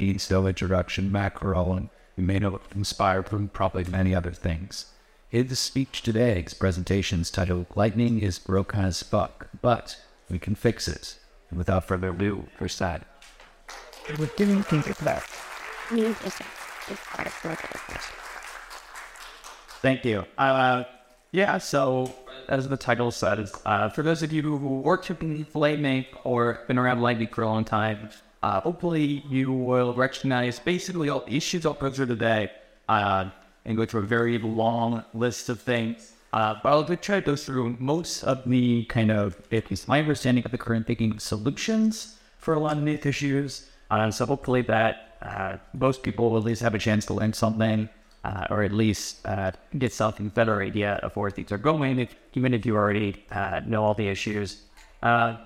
piece, no introduction, macro, and you may know inspired from probably many other things. His speech today, his presentation is titled Lightning is broke as fuck, but we can fix it. And without further ado, first side. What do you think of that? Thank you. Uh, yeah, so as the title says, uh, for those of you who worked in Lightning or been around Lightning for a long time, uh, hopefully you will recognize basically all the issues I'll go through today uh, and go through a very long list of things. Uh, but I'll try to go through most of the kind of, at least my understanding of the current thinking solutions for a lot of these issues. Uh, so hopefully that uh, most people will at least have a chance to learn something uh, or at least uh, get something better idea of where things are going, if, even if you already uh, know all the issues. Uh,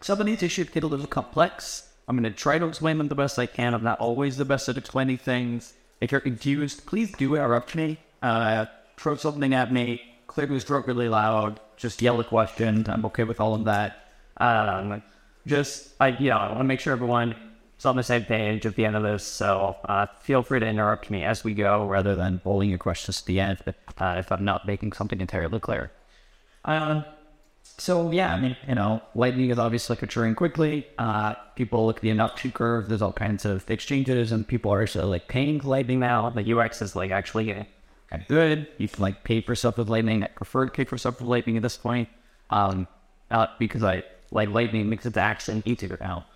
some of these issues get a little complex. I'm going to try to explain them the best I can. I'm not always the best at explaining things. If you're confused, please do interrupt me. Uh, throw something at me. Clear your throat really loud. Just yell a question. I'm okay with all of that. Um, just, I, you know, I want to make sure everyone is on the same page at the end of this. So uh, feel free to interrupt me as we go rather than holding your questions to the end uh, if I'm not making something entirely clear. Um, so yeah, I mean, you know, Lightning is obviously maturing quickly. Uh, people look at the adoption curve. There's all kinds of exchanges, and people are actually like paying Lightning now. The UX is like actually kind of good. You can like pay for stuff with Lightning. I prefer to pay for stuff with Lightning at this point, um, not because I like Lightning makes it action easier now.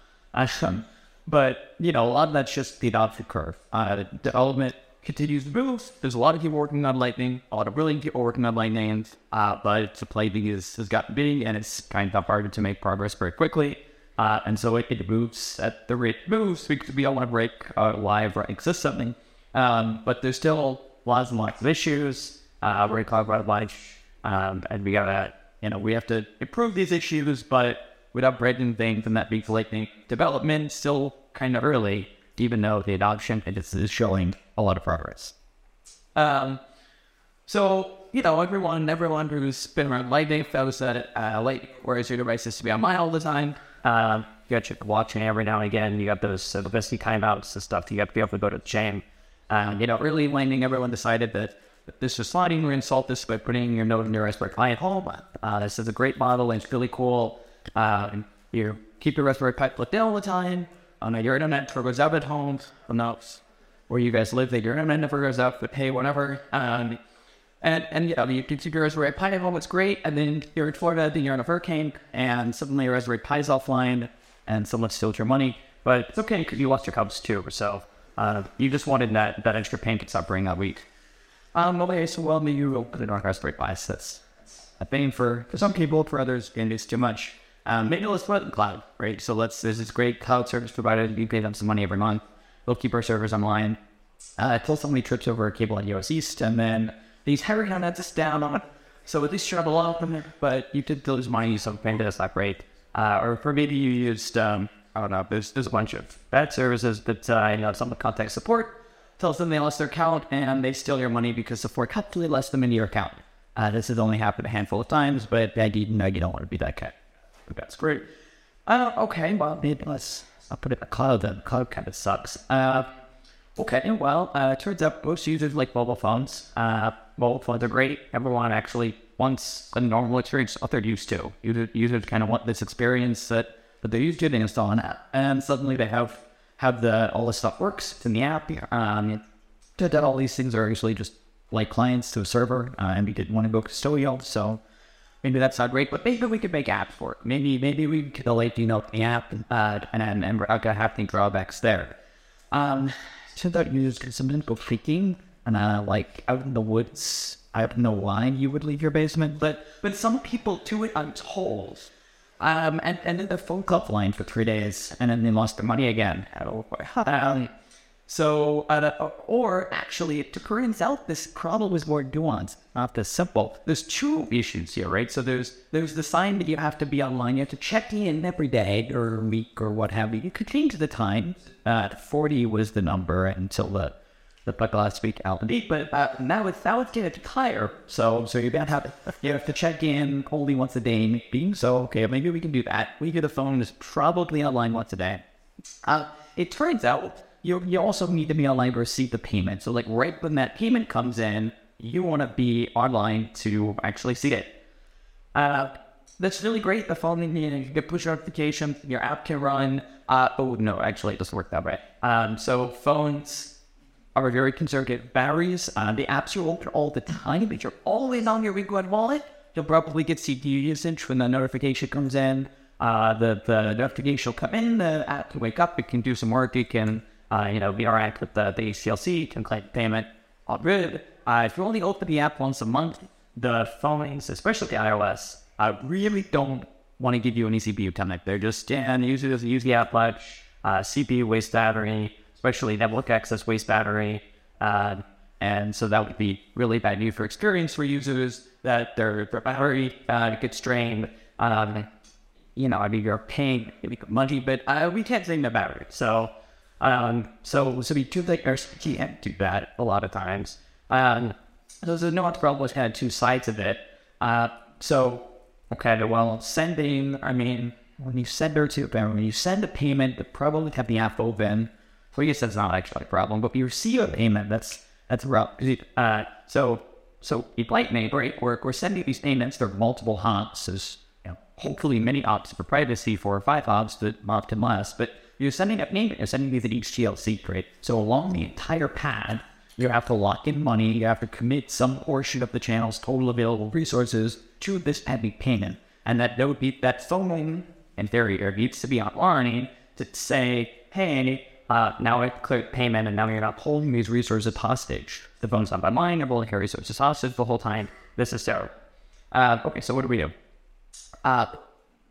Um, but you know, a lot of that's just the adoption curve. Uh, development continues to move. There's a lot of people working on Lightning, a lot of brilliant people working on Lightning, uh, but the Lightning is, has gotten big and it's kind of harder to make progress very quickly. Uh, and so it, it, moves at the rate it moves. We could be on a break uh, live running system. Um, but there's still lots and lots of issues. Uh, we're going to talk about lunch. Um, and we gotta, you know, we have to improve these issues, but without breaking things and that being Lightning development still kind of early even though the adoption is, is showing a lot of progress. Um, so you know, everyone, everyone who's been around Lightning knows that uh, Lightning requires your devices to be on my all the time. Uh, you got to watching every now and again. You got those uh, the timeouts and stuff. You have to be able to go to the chain. Um, you know, early Lightning, everyone decided that this is sliding. We're going to solve this by putting your node in your Raspberry Pi at home. Uh, this is a great model. And it's really cool. Uh, you keep your Raspberry Pi plugged in all the time on your internet never goes out at home. Who knows where you guys live that your internet never goes up, but hey, whatever. Um, and and you know, you can see your Raspberry Pi at home, it's great. And then you're in Florida, then you're in a hurricane, and suddenly your Raspberry Pi is offline, and someone steals your money. But it's okay you lost your Cubs too. So uh, you just wanted that that extra pain to stop bringing that week. Um, okay, so well, maybe you will put it on Raspberry Pi. That's a pain for, for some people, for others, it is too much. Um, maybe let's put in cloud, right? So let's, there's this great cloud service provider. You pay them some money every month. They'll keep our servers online. Uh, pull so many trips over a cable at US East, and then these Harry on this down on. So at least you have a lot of them, but you did lose money, so paying that's not great. Uh, or for maybe you used, um, I don't know, there's, there's a bunch of bad services that, uh, you know, some contact support tells them they lost their account and they steal your money because support completely lets them into your account. Uh, this has only happened a handful of times, but I, you don't want to be that guy. That's great. Uh, okay, well, maybe let's I'll put it in the cloud then. Cloud kind of sucks. Uh, okay, well, uh, turns out most users like mobile phones. Uh, mobile phones are great. Everyone actually wants a normal experience what they're used to. Users, users kind of want this experience that, that they're used to. They install an app, and suddenly they have have the all this stuff works in the app. Um, that all these things are actually just like clients to a server, uh, and we didn't want to go custodial, so maybe that's not great, but maybe we could make apps for it. Maybe maybe we could delete, you know, the app uh, and and, we're not gonna have any drawbacks there. Um, turns out users can sometimes go freaking and uh, like out in the woods. I don't know why you would leave your basement, but but some people do it on tolls. Um, and, and then the phone offline for three days, and then they lost their money again. Um, so, uh, or actually, it turns out this problem is more nuanced, not this simple. There's two issues here, right? So there's there's the sign that you have to be online. You have to check in every day or week or what have you. You could change the time. Uh, 40 was the number until the the last week out but uh, now it's now it's getting higher. So so you have you have to check in only once a day, maybe. So okay, maybe we can do that. We get the phone is probably online once a day. Uh, it turns out you you also need to be online to receive the payment. So like right when that payment comes in, you want to be online to actually see it. Uh, that's really great. The phone, you, know, you get push notification, your app can run. Uh, oh no, actually, it doesn't work that way. Um, so phones are very conservative batteries. Uh, the apps you open all the time, but you're always on your Wingwood wallet. You'll probably get CPU usage when the notification comes in. Uh, the the notification will come in. The app can wake up. It can do some work. It can uh, you know interact with the the HTLC. Can claim payment. All good. Uh, if you only open the app once a month, the phones, especially the iOS, I really don't want to give you any CPU time. They're just, and use it as use the app much. Uh, CPU waste battery, especially network access waste battery. Uh, and so that would be really bad news for experience for users that their, their battery uh, gets drained. Um, you know, I mean, you're paying money, but uh, we can't drain the battery. So, um, so, so we do like our can't do that a lot of times. Um, so the problem had two sides of it. Uh, so Okay, well, sending, I mean, when you send her to, when you send a payment, the probably have the app open. So I guess that's not actually a problem, but you receive a payment, that's, that's rough. Uh, so, so with Lightning, right, we're, we're sending these payments, are multiple hops, there's, you know, hopefully many hops for privacy, four or five hops, but often less, but you're sending a payment, you're sending me the HTLC, right? So along the entire path, you have to lock in money, you have to commit some portion of the channel's total available resources to this heavy payment. And that would be that phone, in theory, or needs to be online to say, hey, uh, now I click payment and now you're not holding these resources hostage. The phone's not by mine, I'm holding resources hostage the whole time. This is terrible. Uh, okay, so what do we do? Uh,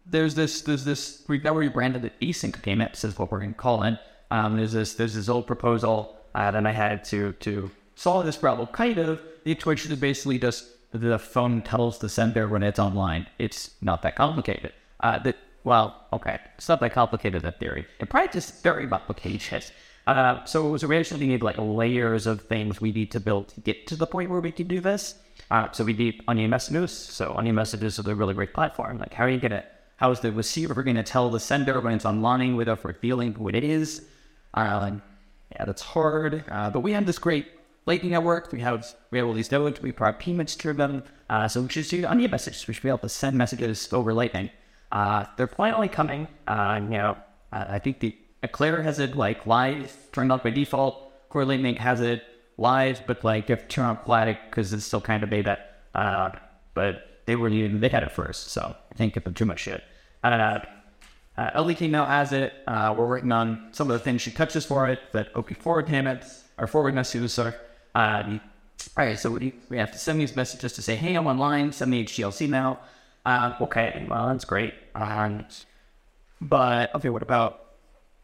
there's this, there's this, we got rebranded it async payment, this is what we're going to call it. Um, there's this, there's this old proposal uh, that I had to to solve this problem. Kind of, the intuition is basically just the phone tells the sender when it's online. It's not that complicated. Uh, that well, okay, it's not that complicated in theory. In practice, it's very complicated. Uh, so, so we actually need like layers of things we need to build to get to the point where we can do this. Uh, so we need Onion Messages. So Onion Messages is a really great platform. Like, how are you gonna? How is the receiver going to tell the sender when it's online without revealing who it is? Uh, yeah, that's hard. Uh, but we have this great Lightning Network. We have we have all these nodes. We provide payments to them. Uh, so we should do Onion messages. We should be able to send messages over Lightning. Uh, they're finally coming. Uh, you know, I think the Eclair has it like live turned on by default. Core Lightning has it live, but like to turn on Platic because it's still kind of beta. Uh, but they were they had it first, so I think give them too much shit. Uh, uh, LDK now has it. Uh, we're working on some of the things she touches for it, that OP forward payments or forward messages. Sorry. Um, all right, so we, we have to send these messages to say, hey, I'm online, send me HTLC now. Uh, okay, well, that's great. Um, but, okay, what about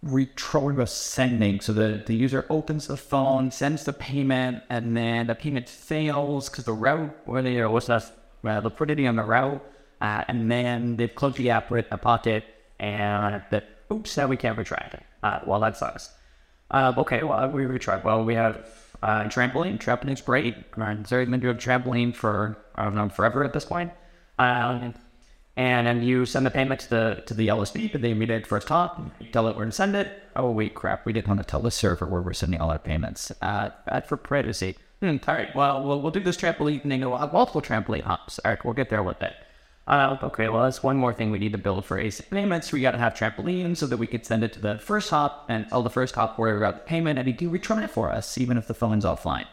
retro sending? So the, the user opens the phone, sends the payment, and then the payment fails because the route, or the, what's that, uh, liquidity on the route, uh, and then they've closed the app with a pocket and that oops, now we can't retract it. Uh, well, that sucks. Uh, okay, well, we retract. Well, we have uh, trampoline. Trampoline's great. I've been doing trampoline for I don't know forever at this point. Um, and then you send the payment to the to the LSP, and they read it first. You tell it where to send it. Oh wait, crap! We didn't want to tell the server where we're sending all our payments. Uh, for privacy. Hmm, all right. Well, we'll we'll do this trampoline thing. We'll have multiple trampoline hops. All right, we'll get there with it. Uh, okay, well, that's one more thing we need to build for async payments. We got to have trampoline so that we can send it to the first hop and tell the first hop where we got the payment and he do return it for us, even if the phone's offline.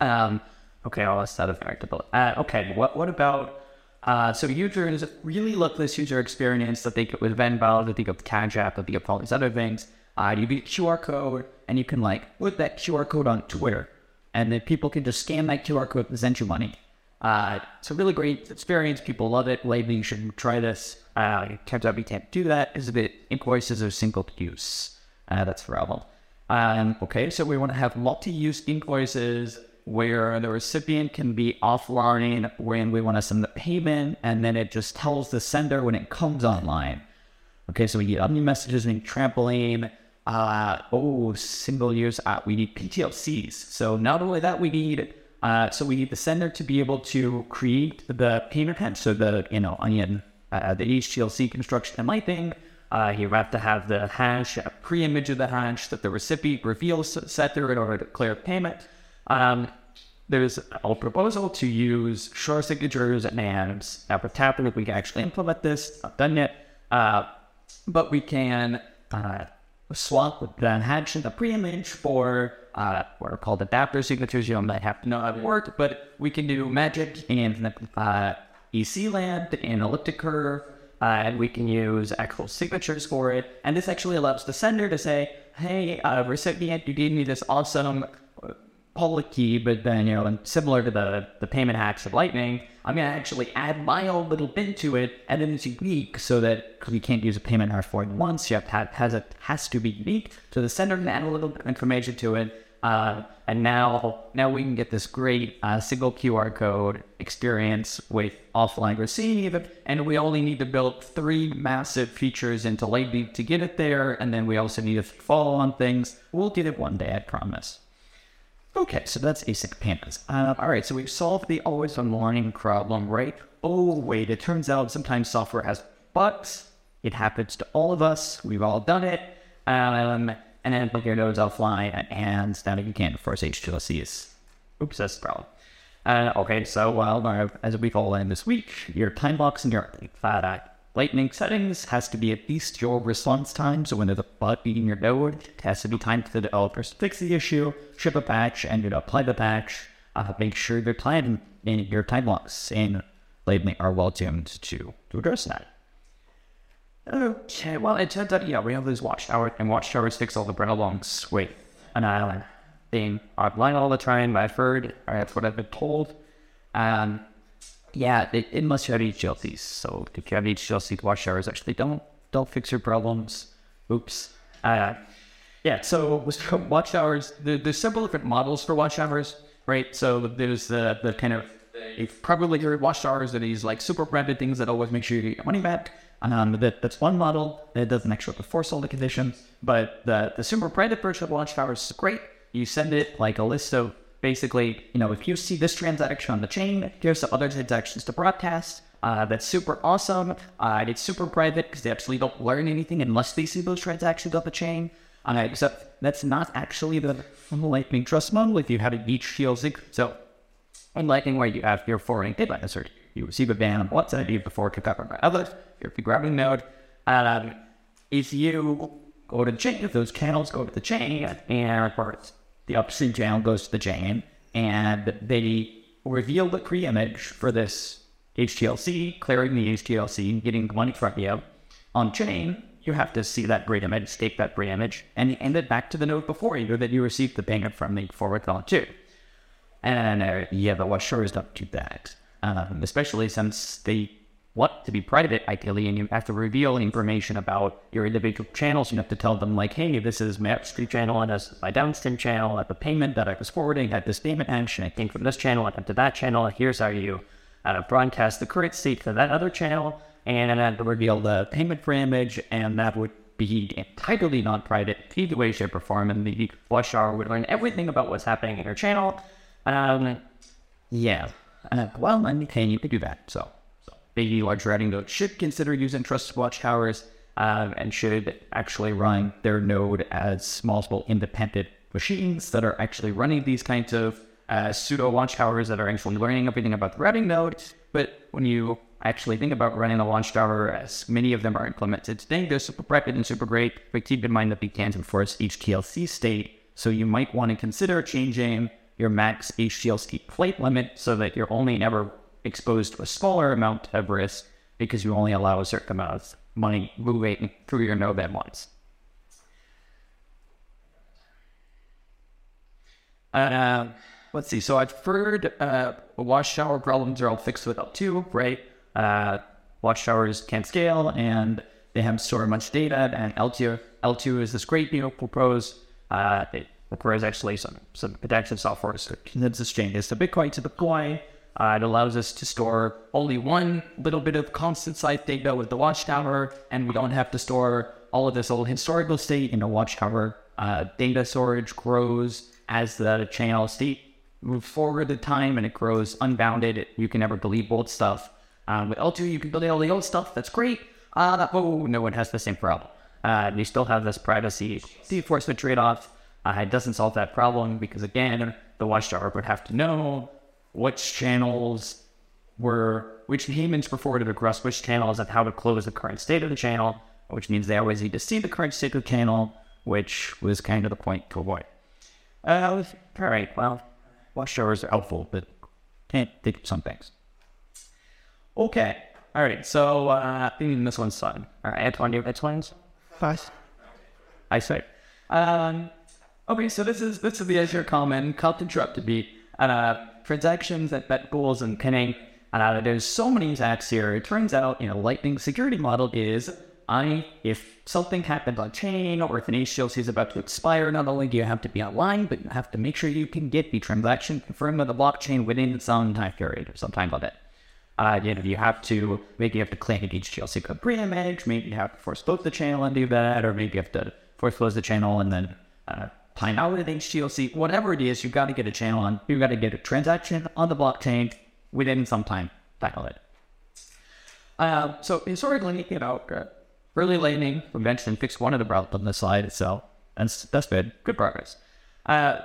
Um, okay, well, that's not a very build. Uh, okay, what, what about, uh, so users really look this user experience that they get with Venmo, that they get with Cash App, that they get with all these other things. Uh, you get QR code and you can like put that QR code on Twitter and then people can just scan that QR code and send you money. Uh, it's a really great experience. People love it. Maybe you should try this. Uh, turns out we can't do that. Is because the invoices are single use. Uh, that's problem. Um, okay, so we want to have multi-use invoices where the recipient can be offline when we want to send the payment, and then it just tells the sender when it comes online. Okay, so we get Onion messages and trampoline. Uh, oh, single use. Uh, we need PTLCs. So not only that, we need uh, so we need the sender to be able to create the payment head, so the you know onion, uh, the HTLC construction and Lightning. Uh, you have to have the hash, a pre-image of the hash that the recipient reveals set there in order to clear payment. Um, there's a proposal to use Schnorr signatures and now with Taproot, we can actually implement this. Not done yet, uh, but we can uh, swap the hash and the pre-image for uh, what are called adapter signatures. You don't have to know how it works, but we can do magic and uh, ECLAB and elliptic curve, uh, and we can use actual signatures for it. And this actually allows the sender to say, "Hey, uh, recipient, you gave me this awesome public key, but then you know, and similar to the the payment hacks of Lightning, I'm gonna actually add my own little bit to it, and then it's unique so that because you can't use a payment hash for it once, you have to have, has it has to be unique. So the sender can add a little bit of information to it, uh, and now now we can get this great uh, single QR code experience with offline receive, and we only need to build three massive features into Lightning to get it there, and then we also need to follow on things. We'll get it one day, I promise. Okay, so that's async payments. Uh, all right, so we've solved the always on learning problem, right? Oh, wait, it turns out sometimes software has bugs. It happens to all of us. We've all done it. Um, and then put your nodes offline, and now you can't force HTLCs. Oops, that's the problem. Uh, okay, so well, uh, as we call in this week, your time box and your uh, Lightning settings has to be at least your response time. So when there's a bug in your node, it has to be time for the developers to fix the issue, ship a patch, and you apply the patch. Uh, make sure your time in your time locks in Lightning are well tuned to, to address that. Okay, well, it turns out, yeah, we have these watchtowers, and watchtowers fix all the bread-alongs with an island. Being online all the time, I've heard, or that's what I've been told. Um, yeah, it, it must have HLCs. So if you have HLC watchtowers, actually don't don't fix your problems. Oops. Uh, yeah, so with watchtowers, there, there's several different models for watchtowers, right? So there's the, the kind of, probably heard watchtowers are that is like super branded things that always make sure you get your money back. Um, that, that's one model that doesn't actually enforce all the conditions, but the, the super branded version of watchtowers is great. You send it like a list of basically, you know, if you see this transaction on the chain, here's some other transactions to broadcast. Uh, that's super awesome. Uh, it's super private because they actually don't learn anything unless they see those transactions on the chain. Uh, except that's not actually the Lightning Trust model if you have a HTLC. So, in Lightning, where you have your forwarding deadline, or you receive a ban on WhatsApp, you have to forward cover by others, you're grabbing node. Um, if you go to the chain, if those channels go to the chain, and course, the upstream channel goes to the chain, and they reveal the pre-image for this HTLC, clearing the HTLC, getting the money from you. On chain, you have to see that great image, stake that great image, and hand it back to the node before you that you received the payment from the forward on too. And uh, yeah, what sure is not do that, um, especially since they what to be private ideally and you have to reveal information about your individual channels. You have to tell them like hey this is my upstream channel and this is my downstream channel at the payment that i was forwarding at this payment action it came from this channel and to that channel here's how you uh, broadcast the current state to that other channel and then reveal the payment for image and that would be entirely non-private either way shape or form and the watchtower would learn everything about what's happening in your channel. Um yeah. Uh, well i'm paying you to do that so maybe large routing node should consider using trusted watchtowers um, and should actually run their node as multiple independent machines that are actually running these kinds of uh, pseudo watchtowers that are actually learning everything about the routing node. But when you actually think about running a watchtower, as many of them are implemented today, they're super private and super great. But keep in mind that we can't enforce HTLC state, so you might want to consider changing your max HTLC plate limit so that you're only ever exposed to a smaller amount of risk because you only allow a certain amount of money moving through your node at once. Uh, let's see. So I've heard uh, watchtower problems are all fixed with eltoo, right? Uh, watchtowers can't scale and they have so much data. And eltoo, eltoo is this great new proposed. Uh, it requires actually some some protection software so that's exchanges to Bitcoin to Bitcoin. Uh, it allows us to store only one little bit of constant site data with the watchtower, and we don't have to store all of this old historical state in a watchtower. Uh, data storage grows as the channel state moves forward in time, and it grows unbounded. You can never delete old stuff. Um, with eltoo, you can delete all the old stuff. That's great. Uh, oh, no one has the same problem. Uh, you still have this privacy enforcement trade-off. Uh, it doesn't solve that problem because again, the watchtower would have to know which channels were, which payments were forwarded across which channels and how to close the current state of the channel, which means they always need to see the current state of the channel, which was kind of the point to avoid. Uh, all right, well, watchtowers are helpful, but can't think of some things. Okay, all right, so uh, I think this one's fun. All right, you have ones? Fast. I say. Um, okay, so this is this is the Azure common cult interrupted beat. Uh, transactions at bet pools and pinning. Uh, there's so many attacks here. It turns out, you know, Lightning security model is I if something happens on chain or if an HTLC is about to expire, not only do you have to be online, but you have to make sure you can get the transaction confirmed on the blockchain within some time period or some time limit. Uh, you know, you have to maybe you have to claim an HTLC code pre-image, maybe you have to force close the channel and do that, or maybe you have to force close the channel and then uh, time out with HTLC. Whatever it is, you've got to get a channel on, you've got to get a transaction on the blockchain within some time. Tackle it. Uh, so historically, you know, early lightning eventually fixed one of the problems on the slide itself. That's that's good. Good progress. Uh,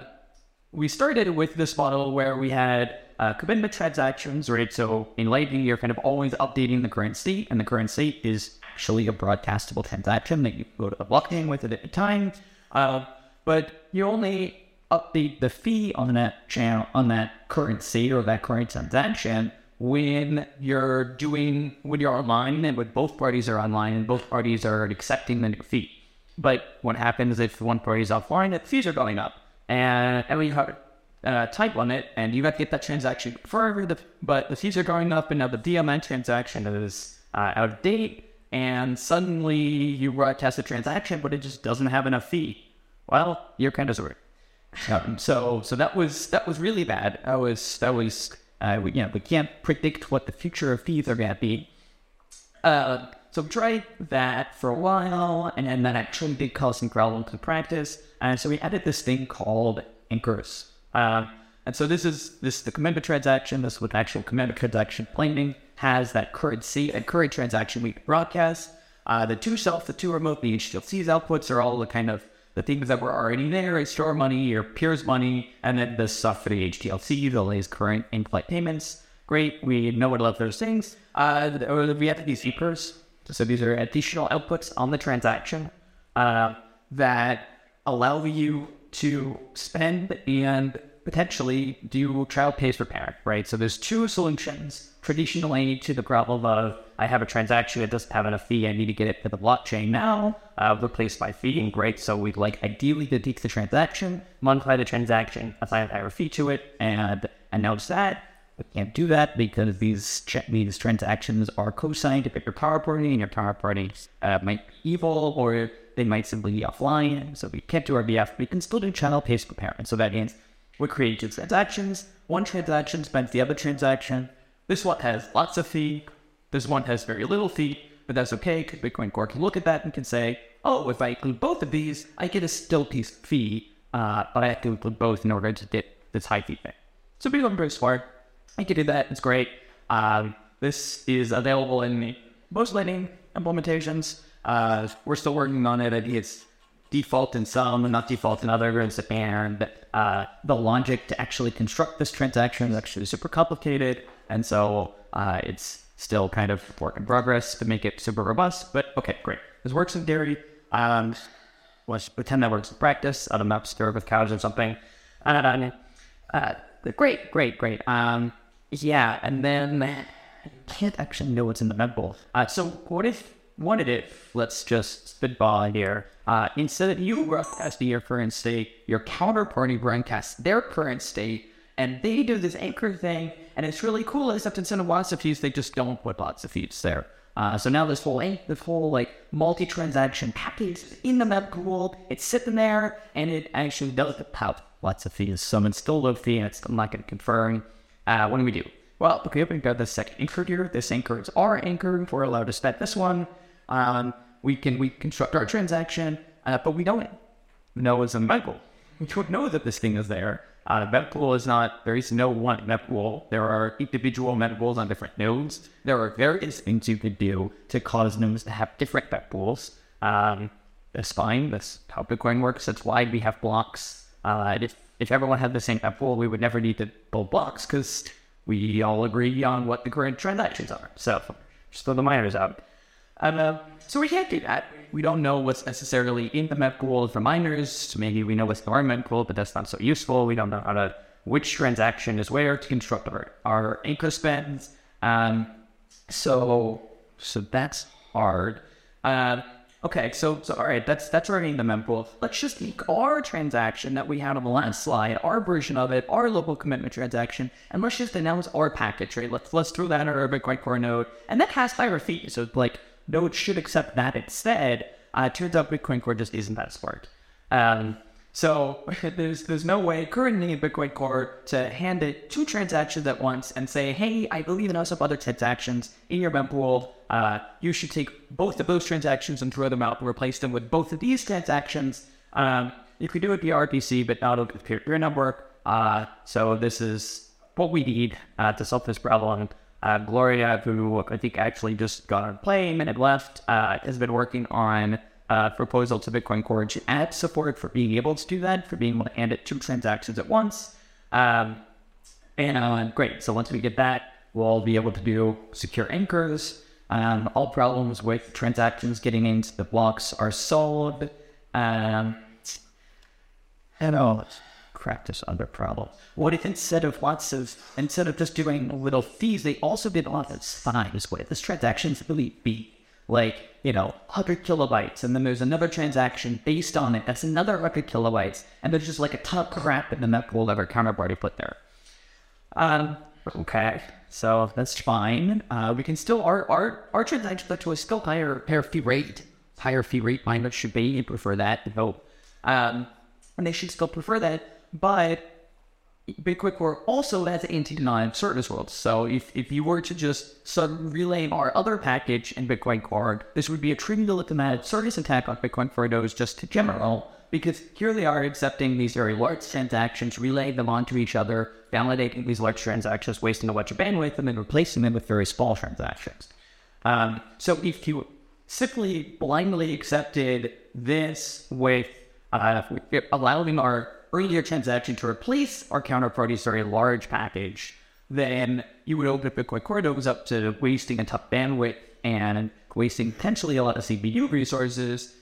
we started with this model where we had uh, commitment transactions, right? So in Lightning, you're kind of always updating the current state, and the current state is actually a broadcastable transaction that you go to the blockchain with it at a time. Uh, but you only update the fee on that channel, on that currency or that current transaction when you're doing, when you're online and when both parties are online and both parties are accepting the new fee. But what happens if one party is offline, the fees are going up. And, and we uh, type limit, and you have to get that transaction forever. The, but the fees are going up, and now the DMN transaction is uh, out of date, and suddenly you broadcast a transaction, but it just doesn't have enough fee. Well, you're kind of screwed. Um, so, so that was that was really bad. I was that was uh, we, you know we can't predict what the future of fees are going to be. Uh, so we tried that for a while, and then that actually did cause some problems in practice. And so we added this thing called anchors. Uh, and so this is this is the commitment transaction. This is with actual commitment transaction planning has that currency and current transaction we broadcast. Uh, the two self, the two remote, the HTLC's outputs are all the kind of the things that were already there, is store money, your peers money, and then the stuff for the HTLC, the latest current in-flight payments. Great, we know what love those things. Uh, we have these anchors. So these are additional outputs on the transaction uh, that allow you to spend and potentially do child pays for parent, right? So there's two solutions traditionally to the problem of I have a transaction that doesn't have enough fee, I need to get it to the blockchain now, uh, replace my fee, and great. So we'd like ideally to take the transaction, modify the transaction, assign a higher fee to it, and announce that. We can't do that because these these transactions are co-signed if your counterparty, and your counterparty uh, might be evil or they might simply be offline. So we can't do RBF. We can still do child pays for parent. So that means we create two transactions. One transaction spends the other transaction. This one has lots of fee. This one has very little fee, but that's okay because Bitcoin Core can look at that and can say, oh, if I include both of these, I get a still piece fee, uh, but I have to include both in order to get this high fee thing. So Bitcoin very smart. I can do that. It's great. Um, this is available in most Lightning implementations. Uh, we're still working on it. I think it's default in some, not default in others. And uh, the logic to actually construct this transaction is actually super complicated. And so uh, it's still kind of work in progress to make it super robust. But okay, great. This works in theory. Um, let's pretend that works in practice. I don't know, stir with cows or something. Uh, uh, great, great, great. Um, yeah, and then I can't actually know what's in the mempool. Uh, so what if what if, let's just spitball here. Uh, instead of you broadcasting your current state, your counterparty broadcasts their current state, and they do this anchor thing, and it's really cool. Except instead of lots of fees, they just don't put lots of fees there. Uh, so now this whole this whole like multi-transaction package in the mempool, it's sitting there, and it actually does have lots of fees. Some it's still low fee, and it's still not going to confirm. Uh, what do we do? Well, okay, we've got the second anchor here. This anchor is our anchor. We're allowed to spend this one. Um, we can we construct our transaction, uh, but we don't know it's a Michael. we don't know that this thing is there. Uh, mempool is not, there is no one mempool. There are individual mempools on different nodes. There are various things you could do to cause nodes to have different mempools. Um, that's fine. That's how Bitcoin works. That's why we have blocks. Uh, if, if everyone had the same mempool, we would never need to build blocks because we all agree on what the current transactions are. So just throw the miners out. Um, uh, so we can't do that. We don't know what's necessarily in the mempool for miners. Maybe we know what's in our mempool, but that's not so useful. We don't know how to which transaction is where to construct our, our anchor spends. Um, so so that's hard. Um, okay, so so all right, that's that's already in the mempool. Let's just take our transaction that we had on the last slide, our version of it, our local commitment transaction, and let's just announce our package, right? Let's let's throw that in our Bitcoin Core node, and that has higher fees. So like Node should accept that instead. Uh, turns out Bitcoin Core just isn't that smart. Um, so there's there's no way currently in Bitcoin Core to hand it two transactions at once and say, hey, I believe in us of other transactions in your mempool. Uh, you should take both of those transactions and throw them out and replace them with both of these transactions. Um, you could do it via RPC, but not with peer-to-peer network. Uh, so this is what we need uh, to solve this problem. Uh, Gloria, who I think actually just got on a plane and had left, uh, has been working on a proposal to Bitcoin Core to add support for being able to do that, for being able to hand it two transactions at once. Um, and uh, great. So once we get that, we'll be able to do secure anchors. Um, all problems with transactions getting into the blocks are solved. Um, and all this other problem. What if instead of lots of, instead of just doing little fees, they also did a lot of fines with this transaction's really big, like, you know, 100 kilobytes, and then there's another transaction based on it that's another 100 kilobytes, and there's just like a ton of crap in the mempool that our counterparty put there. Um, okay, so that's fine. Uh, we can still, our, our, our transaction to a still higher, higher fee rate, higher fee rate miners should be, you prefer that, no. Um, and they should still prefer that, but Bitcoin Core also has anti-denial service rules. So if, if you were to just of relay our other package in Bitcoin Core, this would be a trivial automatic service attack on Bitcoin for those just to general, because here they are accepting these very large transactions, relaying them onto each other, validating these large transactions, wasting a bunch of bandwidth, and then replacing them with very small transactions. Um, so if you simply blindly accepted this with uh, allowing our earlier transaction to replace our counterparty's very large package, then you would open up Bitcoin Core nodes up to wasting a ton of bandwidth and wasting potentially a lot of CPU resources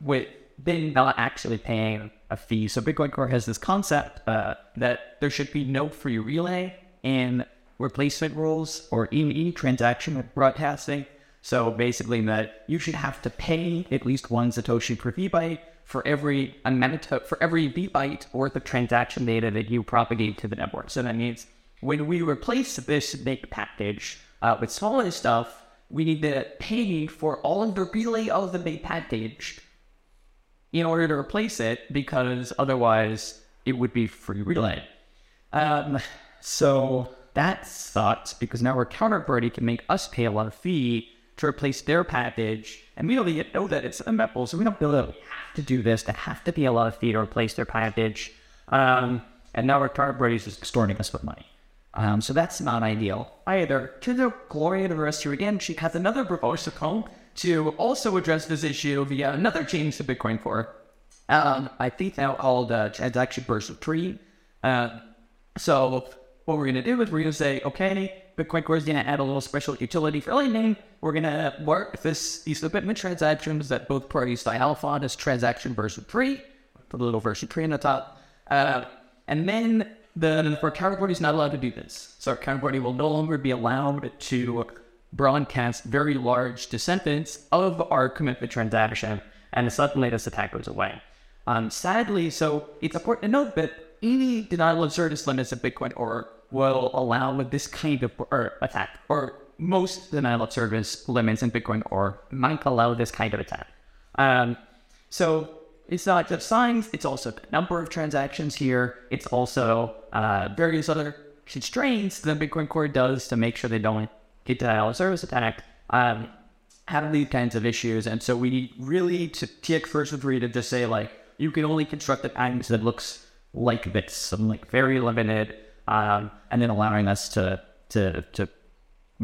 with then not actually paying a fee. So Bitcoin Core has this concept uh, that there should be no free relay in replacement rules or in transaction broadcasting. So basically that you should have to pay at least one Satoshi per V byte for every amount of, for every byte worth of transaction data that you propagate to the network. So that means when we replace this big package uh, with smaller stuff, we need to pay for all of the relay of the big package in order to replace it because otherwise it would be free relay. Um, so that sucks because now our counterparty can make us pay a lot of fee to replace their package, and we don't even know that it's a mempool, so we don't feel that we have to do this, to have to be a lot of fee to replace their package. Um, and now our counterparty is just extorting us with money. Um, so that's not ideal either. To the glory of the rest here again, she has another proposal to also address this issue via another change to Bitcoin Core. Um, I think now called uh, transaction version three. Uh, so what we're going to do is we're going to say, okay, Bitcoin Core is going to add a little special utility for Lightning. We're going to work with this, these commitment transactions that both parties alpha on as transaction version 3, put a little version 3 on the top. Uh, and then the our counterparty is not allowed to do this. So our counterparty will no longer be allowed to broadcast very large descendants of our commitment transaction, and suddenly this attack goes away. Um, sadly, so it's important to note that any denial of service limits in Bitcoin Core will allow this kind of or attack, or most denial of service limits in Bitcoin Core might allow this kind of attack. Um, so it's not just signs, it's also the number of transactions here. It's also uh, various other constraints that Bitcoin Core does to make sure they don't get denial of service attacked. Um, have these kinds of issues. And so we need really to take first version 3 to just say like, you can only construct a package that looks like this, some like very limited, um, and then allowing us to to to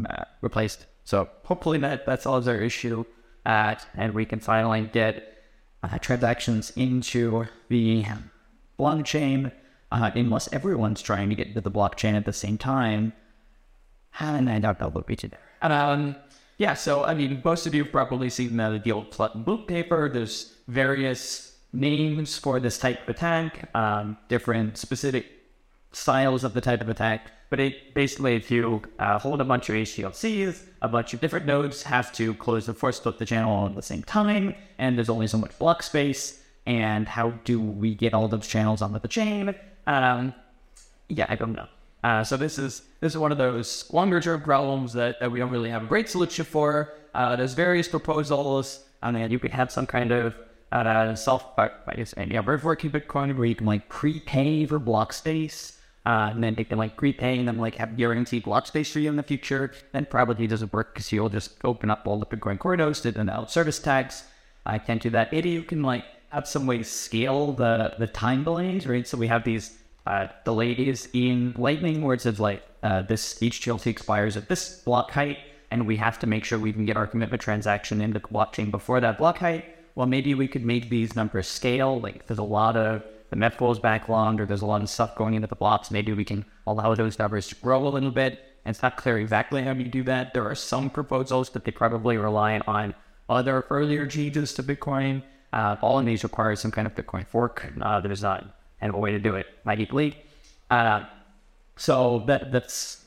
uh, replace. So hopefully that that solves our issue, uh, and we can finally get uh, transactions into the blockchain. Uh, unless everyone's trying to get into the blockchain at the same time, and I don't know what we did. Um, yeah, so I mean, most of you have probably seen the, the old Plutton book paper. There's various names for this type of attack, um, different specific styles of the type of attack. But it basically, if you uh, hold a bunch of HTLCs, a bunch of different nodes have to close the first of the channel at the same time, and there's only so much block space. And how do we get all those channels onto the chain? Um, yeah, I don't know. Uh, so this is this is one of those longer term problems that, that we don't really have a great solution for. Uh, there's various proposals, and you could have some kind of uh, self, I guess, Bird working Bitcoin where you can like prepay for block space, uh, and then they can like prepay and then like have guaranteed block space for you in the future. Then probably doesn't work because you'll just open up all the Bitcoin core nodes and out service tags. I can't do that. Maybe you can like have some way to scale the the time delays, right? So we have these uh, delays in Lightning where it says like uh, this GLT expires at this block height, and we have to make sure we can get our commitment transaction into the blockchain before that block height. Well, maybe we could make these numbers scale. Like there's a lot of the net is backlogged, or there's a lot of stuff going into the blocks. Maybe we can allow those numbers to grow a little bit. And it's not clear exactly how you do that. There are some proposals that they probably rely on other earlier changes to Bitcoin. Uh, all of these require some kind of Bitcoin fork. Uh, there's not and a way to do it naively. Uh, so that that's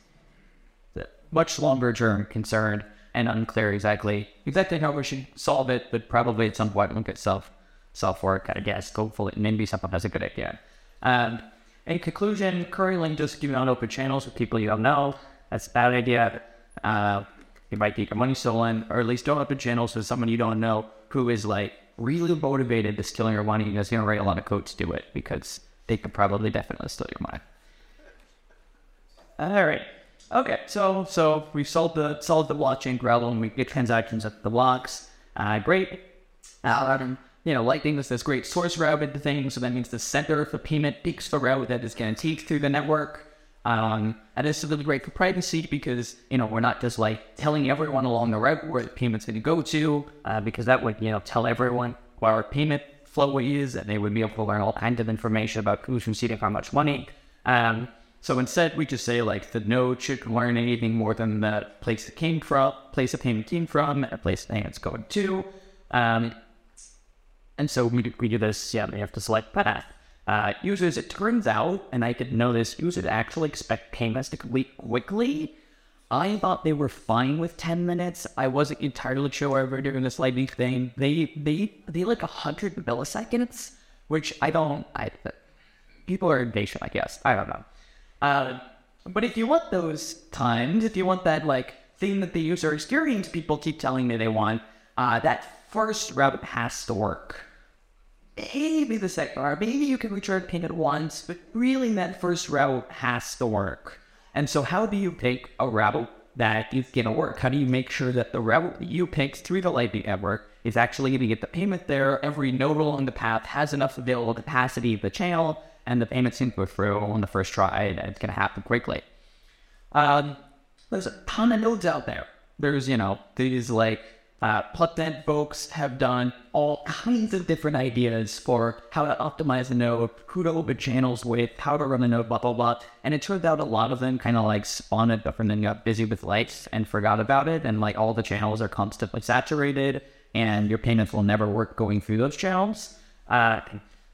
much longer term concern and unclear exactly exactly how we should solve it, but probably at some point we'll get self self work, I guess. Hopefully maybe someone has a good idea. Um, in conclusion, currently just giving out open channels with people you don't know. That's a bad idea. Uh, you might get your money stolen, or at least don't open channels with someone you don't know who is like really motivated to steal your money, you're going to write a lot of code to do it because they could probably definitely steal your money. All right. Okay. So so we solved the solved the blockchain problem. We get transactions at the blocks. Uh, great. Um, you know, Lightning is this great source route into things. So that means the sender of the payment takes the route that is going to take through the network. Um, and this is really great for privacy because, you know, we're not just like telling everyone along the route where the payment's going to go to, uh, because that would, you know, tell everyone where our payment flow is and they would be able to learn all kinds of information about who's receiving how much money. Um, so instead, we just say like the node should learn anything more than the place it came from, place the payment came from, and place the payments going to. Um, and so we, we do this, yeah, we have to select path. Uh, users, it turns out, and I could know this, users actually expect payments to complete quickly. I thought they were fine with 10 minutes. I wasn't entirely sure why we're doing this lightning thing. They, they, they like 100 milliseconds, which I don't, I, people are impatient, I guess. I don't know. Uh, but if you want those times, if you want that like thing that the user experience people keep telling me they want, uh, that first route has to work maybe the second route, maybe you can return payment once, but really that first route has to work. And so how do you pick a route that is going to work? How do you make sure that the route you pick through the Lightning Network is actually going to get the payment there? Every node along the path has enough available capacity of the channel, and the payment's going to go through on the first try, and it's going to happen quickly. Um, there's a ton of nodes out there. There's, you know, these like uh, Plebnet folks have done all kinds of different ideas for how to optimize a node, who to open channels with, how to run a node, blah, blah, blah. And it turned out a lot of them kind of like spawned up and then got busy with lights and forgot about it. And like all the channels are constantly saturated and your payments will never work going through those channels. Uh,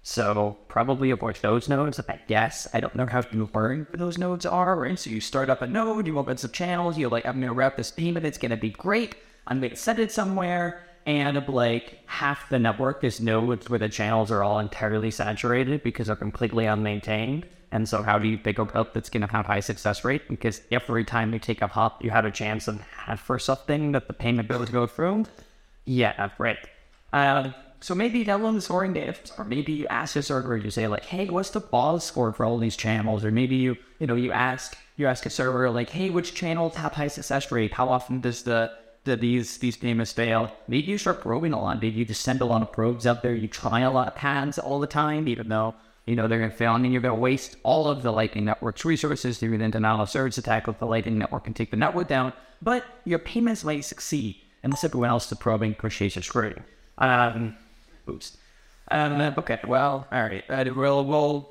so probably avoid those nodes. I guess I don't know how you learn those nodes are, right? So you start up a node, you open some channels, you're like, I'm gonna wrap this payment, it's gonna be great. I'm to send it somewhere, and like half the network is nodes where the channels are all entirely saturated because they're completely unmaintained. And so, how do you pick a route that's going to have high success rate? Because every time you take a hop, you have a chance of half for something that the payment goes go through. Yeah, right. Uh, so maybe that one's oriented, or maybe you ask a server, you say like, "Hey, what's the BOS score for all these channels?" Or maybe you, you know, you ask you ask a server like, "Hey, which channels have high success rate? How often does the that these these payments fail, maybe you start probing a lot. Maybe you just send a lot of probes out there. You try a lot of paths all the time, even though you know they're going to fail, and then you're going to waste all of the Lightning Network's resources through then denial of service attack with the Lightning Network and take the network down. But your payments might succeed unless everyone else is probing Crochet's screwed. Um, oops. Um, okay, well, all right. Uh, we'll, we'll,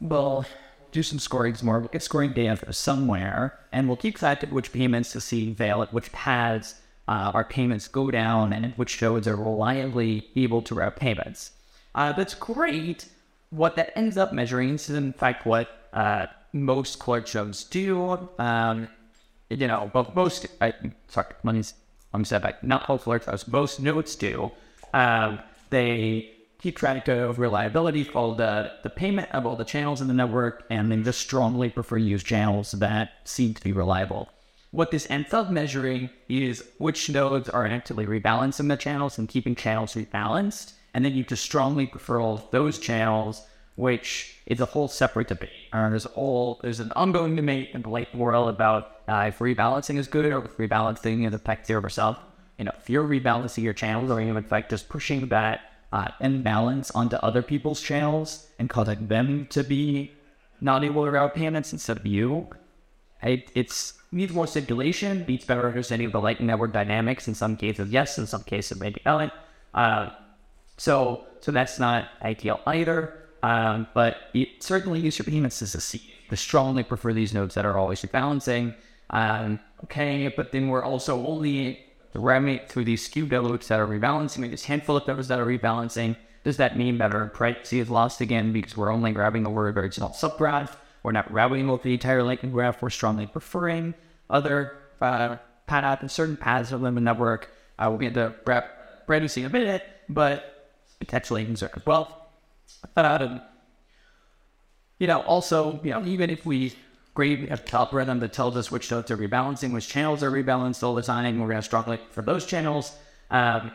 we'll do some scoring more. We'll get scoring data somewhere, and we'll keep track of which payments to see fail at which paths uh, our payments go down, and which nodes are reliably able to route payments. Uh, that's great. What that ends up measuring is, in fact, what uh, most clerk shows do. Um, you know, most, I, sorry, let me, let me step back. Not all clerk shows, most nodes do. Um, they keep track of reliability called uh, the payment of all the channels in the network, and they just strongly prefer to use channels that seem to be reliable. What this ends up measuring is which nodes are actively rebalancing the channels and keeping channels rebalanced, and then you just strongly prefer all those channels, which is a whole separate debate. Uh, there's all there's an ongoing debate in the late world about uh, if rebalancing is good or if rebalancing is effective or something you know, if you're rebalancing your channels or in fact just pushing that uh, imbalance onto other people's channels and causing them to be not able to route payments instead of you, it it's needs more simulation, needs better understanding of the Lightning Network dynamics. In some cases, yes. In some cases, maybe not. Uh, so, so that's not ideal either. Um, but it certainly use your payments as a seed. I strongly prefer these nodes that are always rebalancing. Um, okay, but then we're also only ramming through these skew nodes that are rebalancing, maybe this handful of nodes that are rebalancing. Does that mean that our privacy is lost again because we're only grabbing the word original subgraph? We're not routing with the entire Lightning graph. We're strongly preferring other uh, path and certain paths of the network. Uh, we'll get to wrap privacy in a minute, but potentially concern as well. Um, you know, also, you know, even if we grade a algorithm that tells us which nodes are rebalancing, which channels are rebalanced all the time, we're going to struggle for those channels. Um,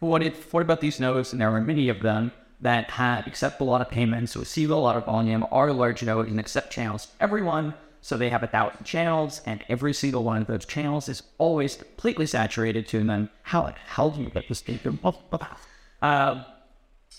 what, what about these nodes? And there are many of them that have accept a lot of payments, receive a lot of volume, are large nodes, and accept channels. Everyone, so they have a thousand channels, and every single one of those channels is always completely saturated to them. How how do you get this data? Um,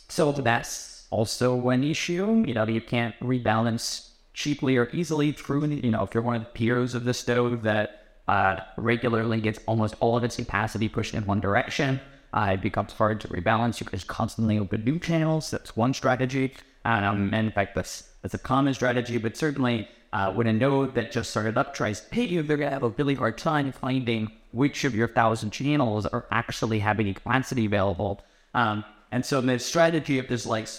so that's also an issue. You know, you can't rebalance cheaply or easily through, you know, if you're one of the peers of the stove that uh, regularly gets almost all of its capacity pushed in one direction, uh, it becomes hard to rebalance. You can just constantly open new channels. That's one strategy. Um, and in fact, that's, that's a common strategy, but certainly uh, when a node that just started up tries to pay you, they're going to have a really hard time finding which of your thousand channels are actually having capacity available. Um, and so the strategy of this like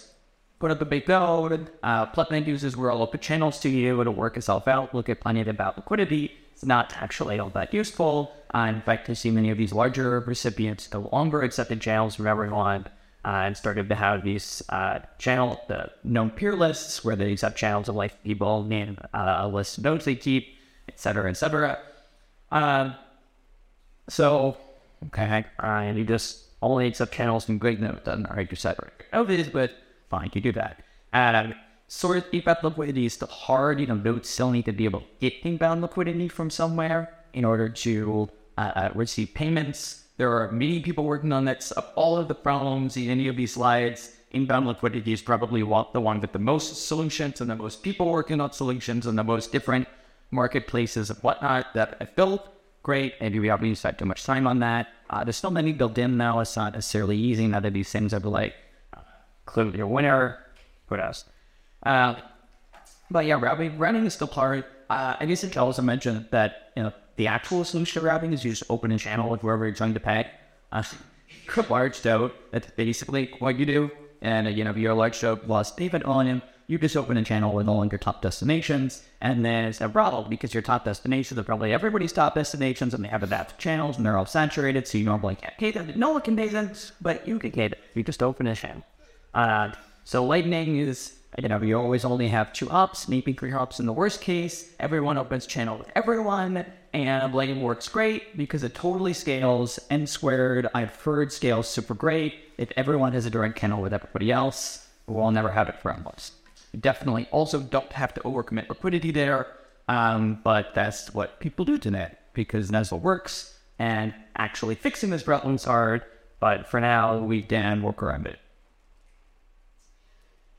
put up a big node, uh, Plugin uses where all open channels to you, it'll work itself out, look at plenty about liquidity. It's not actually all that useful. Uh, in fact, I see many of these larger recipients no longer accepted channels from everyone uh, and started to have these uh, channel, the known peer lists where they accept channels of like people, name uh, a list of they keep, etc., etc. Um, so, okay, and you just only accept channels from great nodes, doesn't hurt your separate nodes, but fine, you do that. And sort of inbound liquidity is still hard. You know, nodes still need to be able to get inbound liquidity from somewhere in order to uh, uh, receive payments. There are many people working on that. So all of the problems in any of these slides, inbound liquidity is probably the one with the most solutions and the most people working on solutions and the most different marketplaces and whatnot that I've built. Great. Maybe we haven't spent too much time on that. Uh, there's still many built in now. It's not necessarily easy. None of these things are like clearly a winner. Who else? Uh, but yeah, routing, is still hard. Uh, I guess it also mentioned that you know the actual solution to routing is you just open a channel with whoever you're trying to pay. Uh, large node, that's basically what you do. And uh, you know, if you're a large node plus payment volume, you just open a channel with all your top destinations, and then it's a problem because your top destinations are probably everybody's top destinations, and they have adaptive channels, and they're all saturated, so you normally can't pay. No one can pay them, but you can pay them. You just open a channel. Uh, so Lightning is you know, you always only have two hops, maybe three hops in the worst case. Everyone opens channel with everyone, and Lightning works great because it totally scales n squared. I've heard scales super great. If everyone has a direct channel with everybody else, we'll never have it for almost. Definitely also don't have to overcommit liquidity there, um, but that's what people do today because what works. And actually fixing this problem's hard, but for now, we can work around it.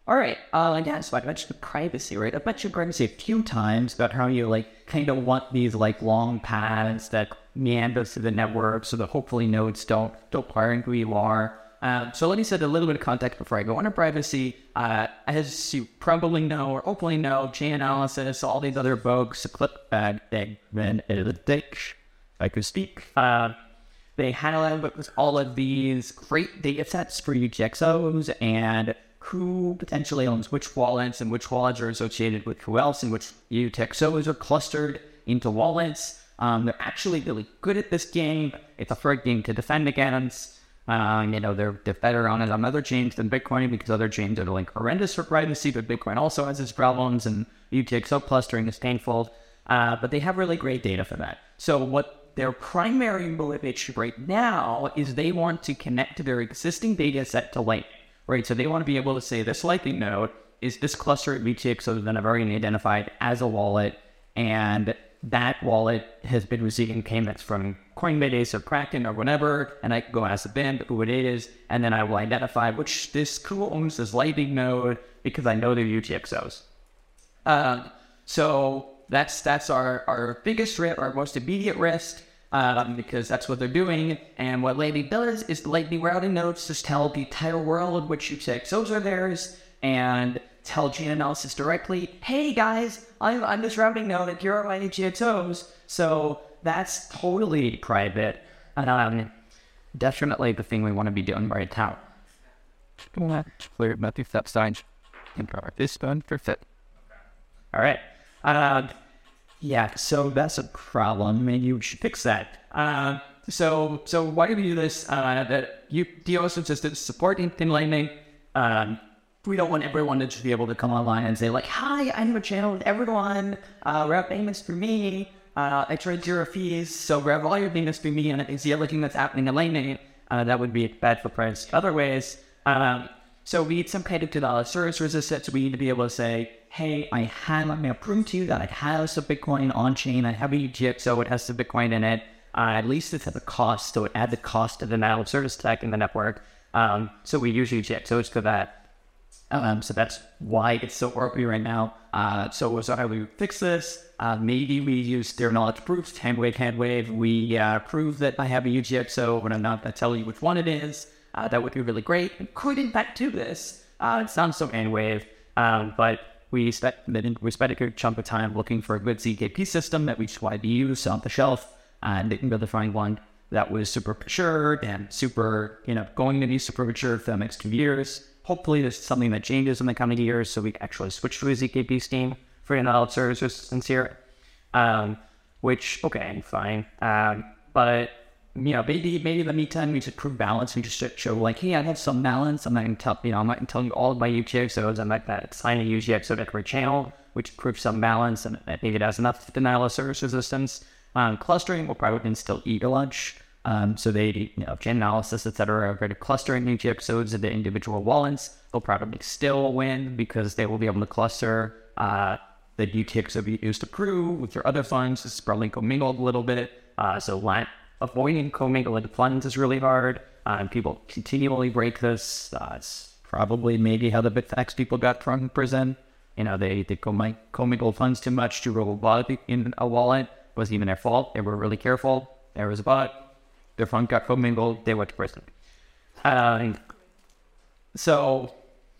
All right. Uh, yeah, so I mentioned privacy, right? I mentioned privacy a few times about how you like kind of want these like long paths that meander through the network, so that hopefully nodes don't don't learn who you are. Um, so let me set a little bit of context before I go into privacy. Uh, as you probably know or hopefully know, Chainalysis, all these other folks, clip bag thing, then analytics, I could speak. Uh, they have all of these great data sets for UTXOs and who potentially owns which wallets and which wallets are associated with who else and which UTXOs are clustered into wallets. Um, they're actually really good at this game. It's a hard game to defend against. Um, you know, they're, they're better on it on other chains than Bitcoin because other chains are like horrendous for privacy, but Bitcoin also has its problems and UTXO clustering is painful. Uh, but they have really great data for that. So what their primary motivation right now is they want to connect to their existing data set to Lightning right? So they want to be able to say this Lightning node is this cluster at UTXO that I've already identified as a wallet, and that wallet has been receiving payments from Coinbase or Kraken or whatever, and I can go ask the band who it is, and then I will identify which this who owns this Lightning node because I know they're UTXOs. Uh, so that's that's our, our biggest risk, our most immediate risk um, because that's what they're doing. And what Lightning does is Lightning routing nodes just tell the entire world which UTXOs are theirs and tell Chainalysis directly, hey guys, I'm, I'm this routing node and here are my UTXOs. So that's totally private. And um, definitely the thing we want to be doing right now. Clear Matthew Stepstein. This one for fit. All right. Uh, yeah, so that's a problem, and you should fix that. Uh, so, so why do we do this? Uh, that you DOS assistants supporting Thin Lightning. Um, we don't want everyone to just be able to come online and say like, "Hi, I have a channel with everyone. Uh, route payments for me. Uh, I charge zero fees, so grab all your payments for me, and it's the other thing that's happening in Lightning. Uh, that would be bad for price. Other ways, um, so we need some kind of denial of service resistance. We need to be able to say, hey, I have, I'm going to prove to you that I have some Bitcoin on chain. I have a UTXO, it has some Bitcoin in it. Uh, at least it's at the cost, so it adds the cost to the of service tech in the network. Um, so we use UTXOs for that. Um, so that's why it's so orpy right now. Uh, so, so how do we fix this? Uh, maybe we use zero knowledge proofs, handwave, handwave. We uh, prove that I have a UTXO, but I'm not going to tell you which one it is. Uh, that would be really great. And could in fact do this. Uh, it sounds so handwave, um, but we spent we spent a good chunk of time looking for a good ZKP system that we should widely use off the shelf, and didn't really find one that was super mature and super, you know, going to be super mature for the next two years. Hopefully, this is something that changes in the coming years, so we can actually switch to a ZKP scheme for analog service resistance here. Um, which okay, fine. Um, but you know, maybe maybe in the meantime we should prove balance. We just show like, hey, I have some balance. I'm not gonna tell you know, I'm not gonna tell you all of my UTXOs. I'm not gonna assign a UTXO to every channel, which proves some balance and maybe it has enough denial of service resistance. Um, clustering will probably still eat a lunch. Um, so they, you know, Chainalysis, etc., are good at clustering UTXOs into individual wallets. They'll probably still win because they will be able to cluster uh, the UTXO used to prove with your other funds. This is probably commingled a little bit. Uh, so avoiding commingling funds is really hard. Uh, people continually break this. Uh, it's probably maybe how the Bitfinex people got from prison. You know, they, they commingle funds too much to roll a bot in a wallet. It wasn't even their fault. They were really careful. There was a bot. Their fund got commingled. They went to prison. Uh, so,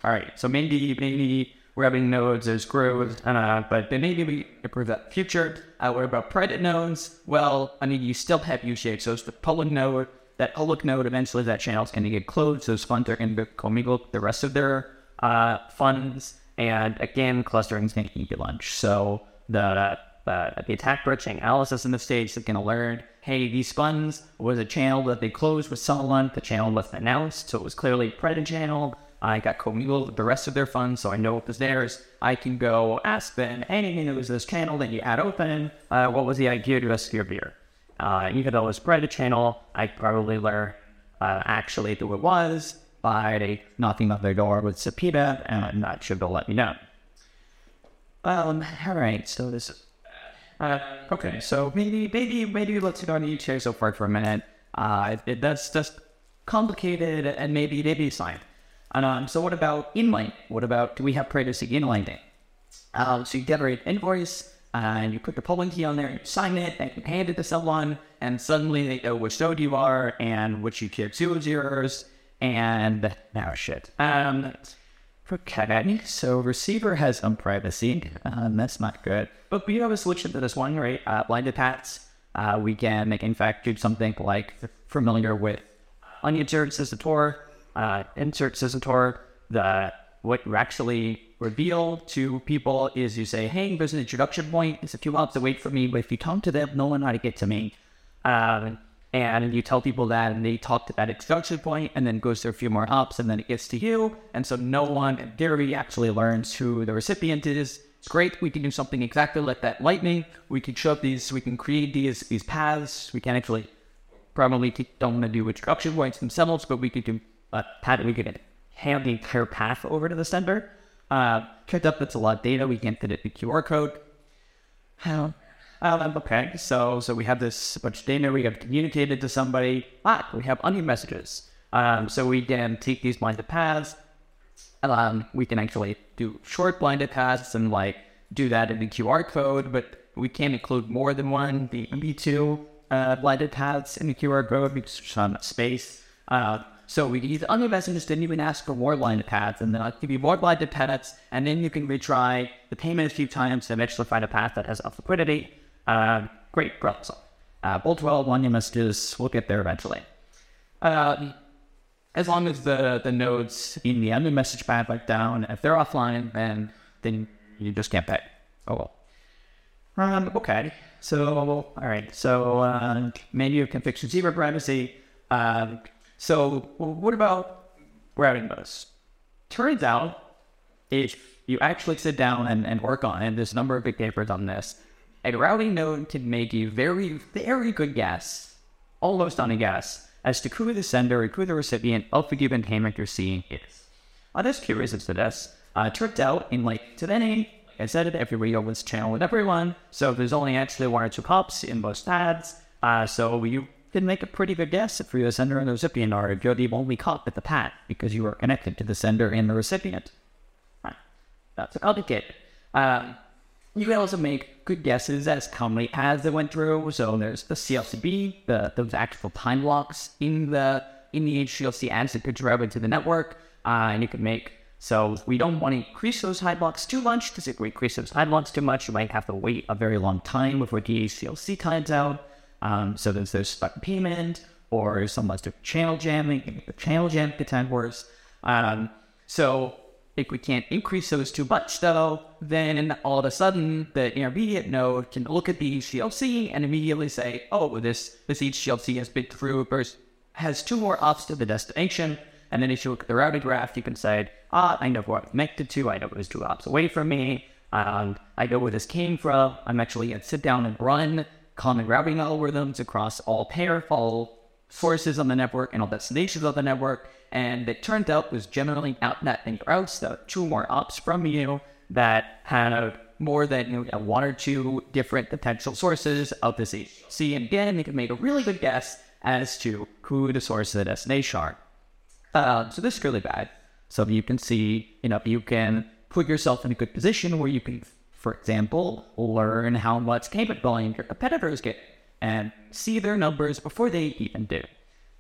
all right. So maybe, maybe Rubbing nodes is growth, uh, but then maybe we improve that future. Uh, what about private nodes? Well, I mean, you still have UTXOs. So it's the public node. That public node, eventually that channel is going to get closed. Those funds are going to commingle the rest of their uh, funds. And again, clustering is going to eat lunch. So the uh, the attack bridge analysis in the stage is going to learn, hey, these funds was a channel that they closed with someone. The channel wasn't announced, so it was clearly a private channel. I got commingled with the rest of their funds, so I know it was theirs. I can go ask them, hey, it was this channel that you had open. Uh, what was the idea to us your beer? Uh, even though it was private channel, I probably learned uh, actually who it was by knocking on their door with subpoena, and that should they'll let me know. Um, all right, so this is uh, okay. So maybe, maybe, maybe let's go on YouTube so far for a minute. Uh, it, that's just complicated and maybe maybe signed. Um, so what about inline? What about do we have privacy inlining? Um, so you generate invoice and you put the polling key on there, you sign it, and you hand it to someone, and suddenly they know which node you are and which UTXO is yours, and now shit. Um, okay, so receiver has some privacy. Um, that's not good. But we have a solution to this one, right? Uh, blinded paths. Uh, we can, make in fact, do something like familiar with uninsert sysator, uh, insert sysator. The what you actually reveal to people is you say, hey, there's an introduction point. It's a few hops away from me, but if you talk to them, no one how to get to me. Um, and you tell people that, and they talk to that introduction point, and then goes through a few more hops, and then it gets to you. And so no one, in theory, actually learns who the recipient is. It's great. We can do something exactly like that lightning. We can show up these, we can create these these paths. We can actually probably don't want to do introduction points themselves, but we could do a path. We could hand the entire path over to the sender. Uh, checked up that's a lot of data. We can fit it in QR code. Um, okay, so so we have this bunch of data. We have communicated to somebody. Ah, we have onion messages. Um, so we can take these blinded paths. Um, we can actually do short blinded paths and like do that in the QR code, but we can't include more than one. The EB2 uh, blinded paths in the QR code because there's enough space. Uh, so we can use then you can ask for more blinded paths, and then I'll give you more blinded paths, and then you can retry the payment a few times to eventually find a path that has enough liquidity. Uh, great problem solved. Uh, BOLT 12 onion messages, we'll get there eventually. Uh, as long as the, the nodes in the onion message path are down, if they're offline, then then you just can't pay. Oh well. Um, okay. So, all right. So, uh, menu can fix receiver privacy. Um, so, what about routing modes? Turns out, if you actually sit down and, and work on it, there's a number of big papers on this, a routing node can make a very, very good guess, almost on a guess, as to who the sender and who the recipient of the given payment you're seeing is. I'm just curious as to this. Uh, it turns out in like today, like I said, every radio was channel with everyone, so there's only actually one or two pops in most ads. Uh, so you can make a pretty good guess if you're the sender and the recipient are if you're the only cop at the pat because you are connected to the sender and the recipient. That's complicated. Um, you can also make good guesses as how many ads they went through. So there's the CLTV, the those actual time blocks in the in the HTLC ads that could drive into the network, uh, and you can make. So we don't want to increase those time blocks too much because if we increase those time blocks too much, you might have to wait a very long time before the HTLC times out. Um, so there's there's stuck payment or someone's doing channel jamming, the channel jam worse. Um, so if we can't increase those too much, though, then all of a sudden the intermediate node can look at the HTLC and immediately say, "Oh, this this HTLC has been through has two more ops to the destination." And then if you look at the routing graph, you can say, "Ah, I know who I'm connected to. I know it was two ops away from me. Um, I know where this came from. I'm actually going to sit down and run common routing algorithms across all pair, all sources on the network and all destinations of the network." And it turned out was generally out net and routes that two more ops from you that had more than you know, one or two different potential sources of this HTLC. And again, you can make a really good guess as to who the source of the destination are. Uh, so this is really bad. So you can see, you know, you can put yourself in a good position where you can, for example, learn how much payment volume your competitors get and see their numbers before they even do.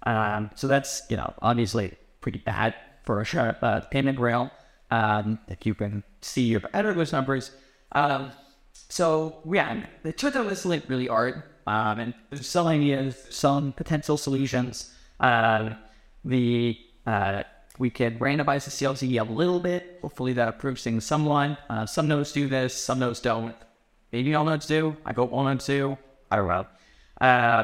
Um, so that's, you know, obviously pretty bad for a uh, payment rail. Um, if you can see your competitors' numbers. Um, so yeah, the this is really hard. Um, and there's some ideas, some potential solutions. Uh, the uh, we can randomize the CLTV a little bit. Hopefully that improves things somewhat. Uh, some nodes do this, some nodes don't. Maybe all nodes do. I go all nodes do. I don't know. Uh,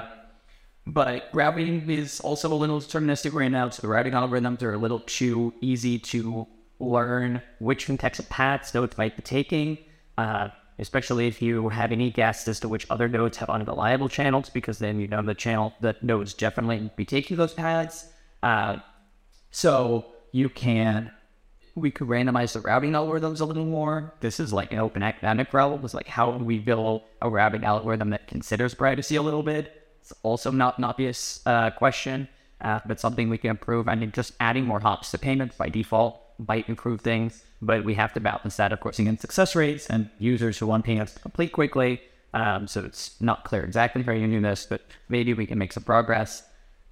but routing is also a little deterministic right now, so the routing algorithms are a little too easy to learn which types of paths nodes might be taking, uh, especially if you have any guess as to which other nodes have unreliable channels, because then you know the channel that nodes definitely be taking those paths. Uh, so you can we could randomize the routing algorithms a little more. This is like an open academic realm. It's like how do we build a routing algorithm that considers privacy a little bit? It's also not an obvious uh, question, uh, but something we can improve. I mean, just adding more hops to payments by default might improve things, but we have to balance that, of course, against success rates and users who want payments to complete quickly. Um, so it's not clear exactly how you do this, but maybe we can make some progress.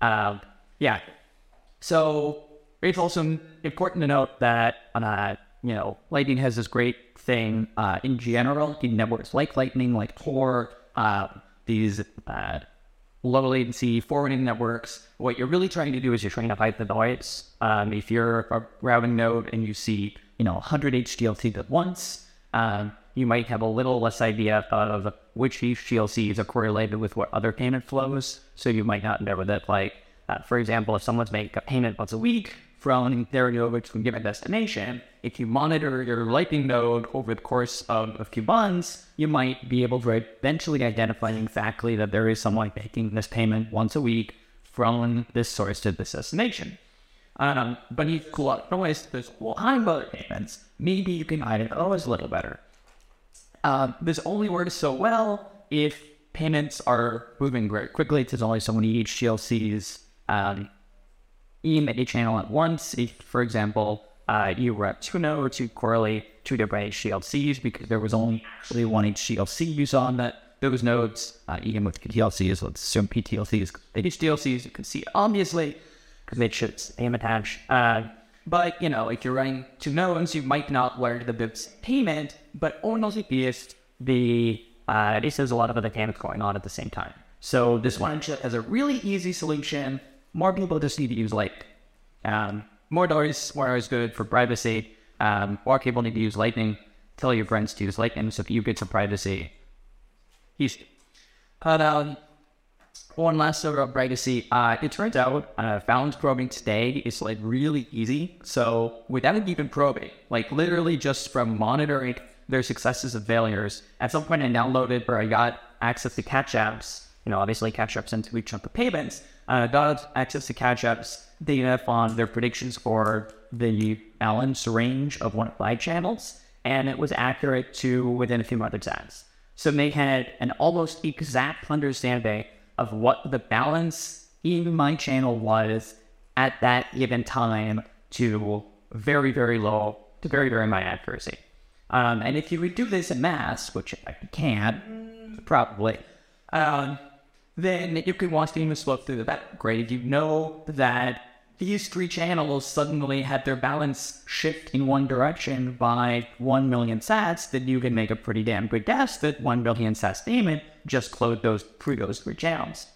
Um, yeah. So it's also important to note that uh, you know Lightning has this great thing uh, in general in networks like Lightning, like Tor, uh, these uh, low latency forwarding networks. What you're really trying to do is you're trying to hide the noise. Um, if you're a routing node and you see you know 100 HTLCs at once, um, you might have a little less idea of which HTLCs are correlated with what other payment flows. So you might not know that, like, uh, for example, if someone's making a payment once a week from their node to a given destination, if you monitor your Lightning node over the course of a few months, you might be able to eventually identify exactly that there is someone making this payment once a week from this source to this destination. Um, but you up noise, there's high mode payments, maybe you can hide it always a little better. Uh, this only works so well if payments are moving very quickly. There's only so many HTLCs um, in a channel at once. If, for example, uh, you were at two nodes, you correlate two different HTLCs because there was only actually one HTLC saw on that those nodes, uh, even with PTLCs, let's assume PTLCs, HTLCs, you can see obviously because they should name attached. Uh, but you know, if you're running two nodes, you might not learn the BIP's payment, but only if the uh, this has a lot of other payments going on at the same time. So this one has a really easy solution more people just need to use Light. Um, more doors, more is good for privacy. Um, more people need to use Lightning. Tell your friends to use Lightning so you get some privacy. Easy. But um, one last sort of privacy. Uh, it turns out uh, balance probing today is like really easy. So without even probing, like literally just from monitoring their successes and failures, at some point I downloaded or I got access to Cash App's. You know, obviously Cash App's into each chunk of payments uh, got access to Cash App's data on their predictions for the balance range of one of my channels, and it was accurate to within a few hundred cents. So they had an almost exact understanding of what the balance in my channel was at that given time to very, very low to very, very high accuracy. Um, and if you would do this in mass, which I can, probably, um, then you can watch image flow through the background. You know that these three channels suddenly had their balance shift in one direction by 1 million sats, then you can make a pretty damn good guess that 1 million sats payment just closed those through those three channels.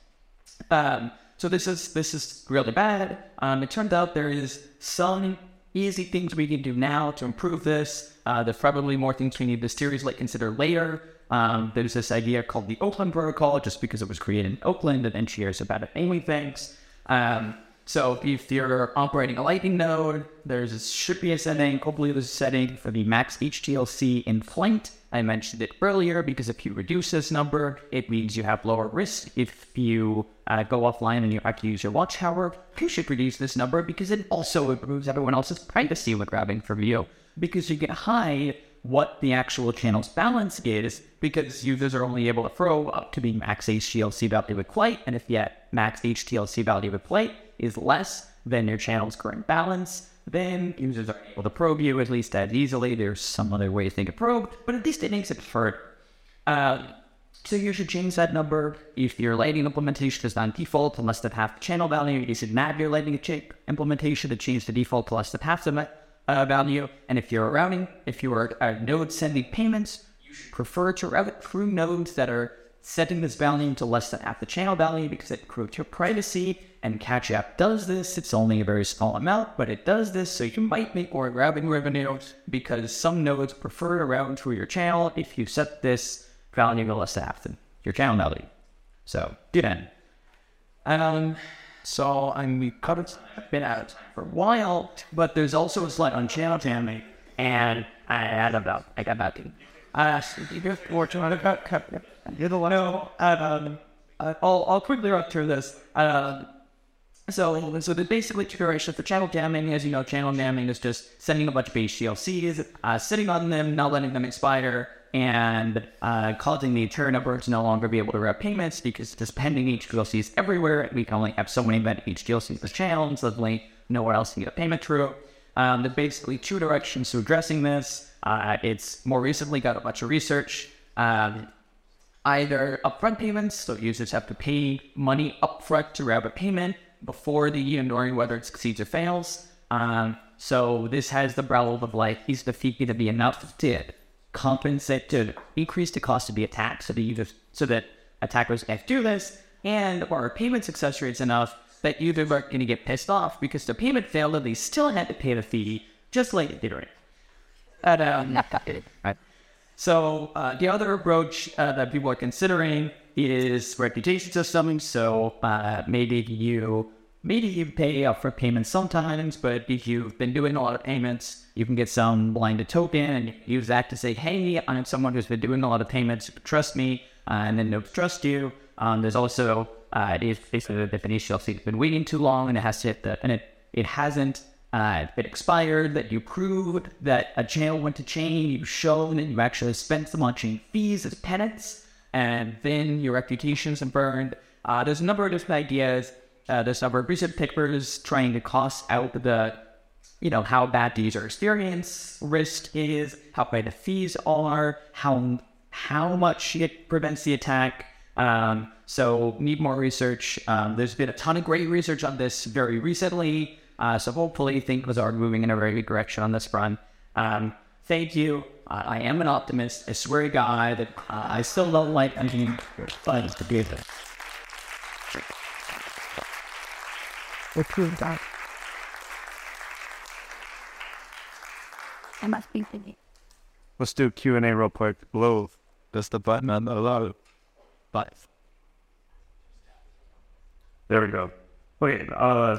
Um, so this is this is really bad. Um, it turns out there is some easy things we can do now to improve this. Uh, there's probably more things we need to seriously consider later. Um, there's this idea called the Oakland Protocol, just because it was created in Oakland and engineers about it naming things. Um, so if you're operating a Lightning node, there's should be a setting, hopefully there's a setting for the max HTLC in flight. I mentioned it earlier because if you reduce this number, it means you have lower risk. If you uh, go offline and you have to use your watchtower, you should reduce this number because it also improves everyone else's privacy when grabbing from you. Because you get hide what the actual channel's balance is because users are only able to throw up to the max HTLC value with flight. And if yet max HTLC value with flight is less than your channel's current balance, then users are able to probe you at least as easily. There's some other way to think of probe, but at least it makes it further. Uh, so you should change that number. If your Lightning implementation is on default to less than half the channel value, you should map your Lightning implementation to change the default to less than half the uh, value. And if you're routing, if you are a node sending payments, you should prefer to route through nodes that are setting this value to less than half the channel value because it improves your privacy. And Cash App does this. It's only a very small amount, but it does this. So you might make more routing revenue because some nodes prefer to route through your channel if you set this value to less than half the, your channel value. So do that. Um, so I'm we covered been out for a while, but there's also a slide on channel jamming, and I had about I got about to. you. Uh, more to about you're the one. No, um, I'll I'll quickly run through this. Um, So, so the basically directions for channel jamming, as you know, channel jamming is just sending a bunch of HTLCs, uh, sitting on them, not letting them expire, and uh, causing the network to no longer be able to route payments because it's pending HTLCs everywhere. We can only have so many HTLCs per channel, and suddenly nowhere else to get a payment through. Um, there's basically two directions to addressing this. Uh, it's more recently got a bunch of research. Um, either upfront payments, so users have to pay money upfront to route a payment before the year, whether it succeeds or fails. Um, so this has the problem of like, is the fee going to be enough to compensate to increase the cost of the attack, so that you just so that attackers can't do this, and or payment success rates enough that users aren't going to get pissed off because the payment failed and they still had to pay the fee, just like Ethereum. And, um, right. So uh, the other approach uh, that people are considering is reputation systems. So uh, maybe you maybe you pay up for payments sometimes, but if you've been doing a lot of payments, you can get some blinded token and use that to say, "Hey, I'm someone who's been doing a lot of payments. Trust me," uh, and then they'll trust you. Um, there's also uh, if if the definition of has been waiting too long and it has to hit the and it it hasn't uh, expired, that you proved that a channel went to chain, you've shown that you actually spent some on chain fees as penance, and then your reputation's burned. Uh, there's a number of different ideas. Uh, number of recent papers trying to cost out the, you know, how bad the user experience risk is, how bad the fees are, how how much it prevents the attack. Um, so need more research. Um, there's been a ton of great research on this very recently. Uh, so hopefully things are moving in a very good direction on this front. Um, thank you. I am an optimist. I swear to God that uh, I still don't like anything but be there. What you got? I must be thinking. Let's do Q and A real quick. Below, that's the button on the low. But There we go. Okay, uh,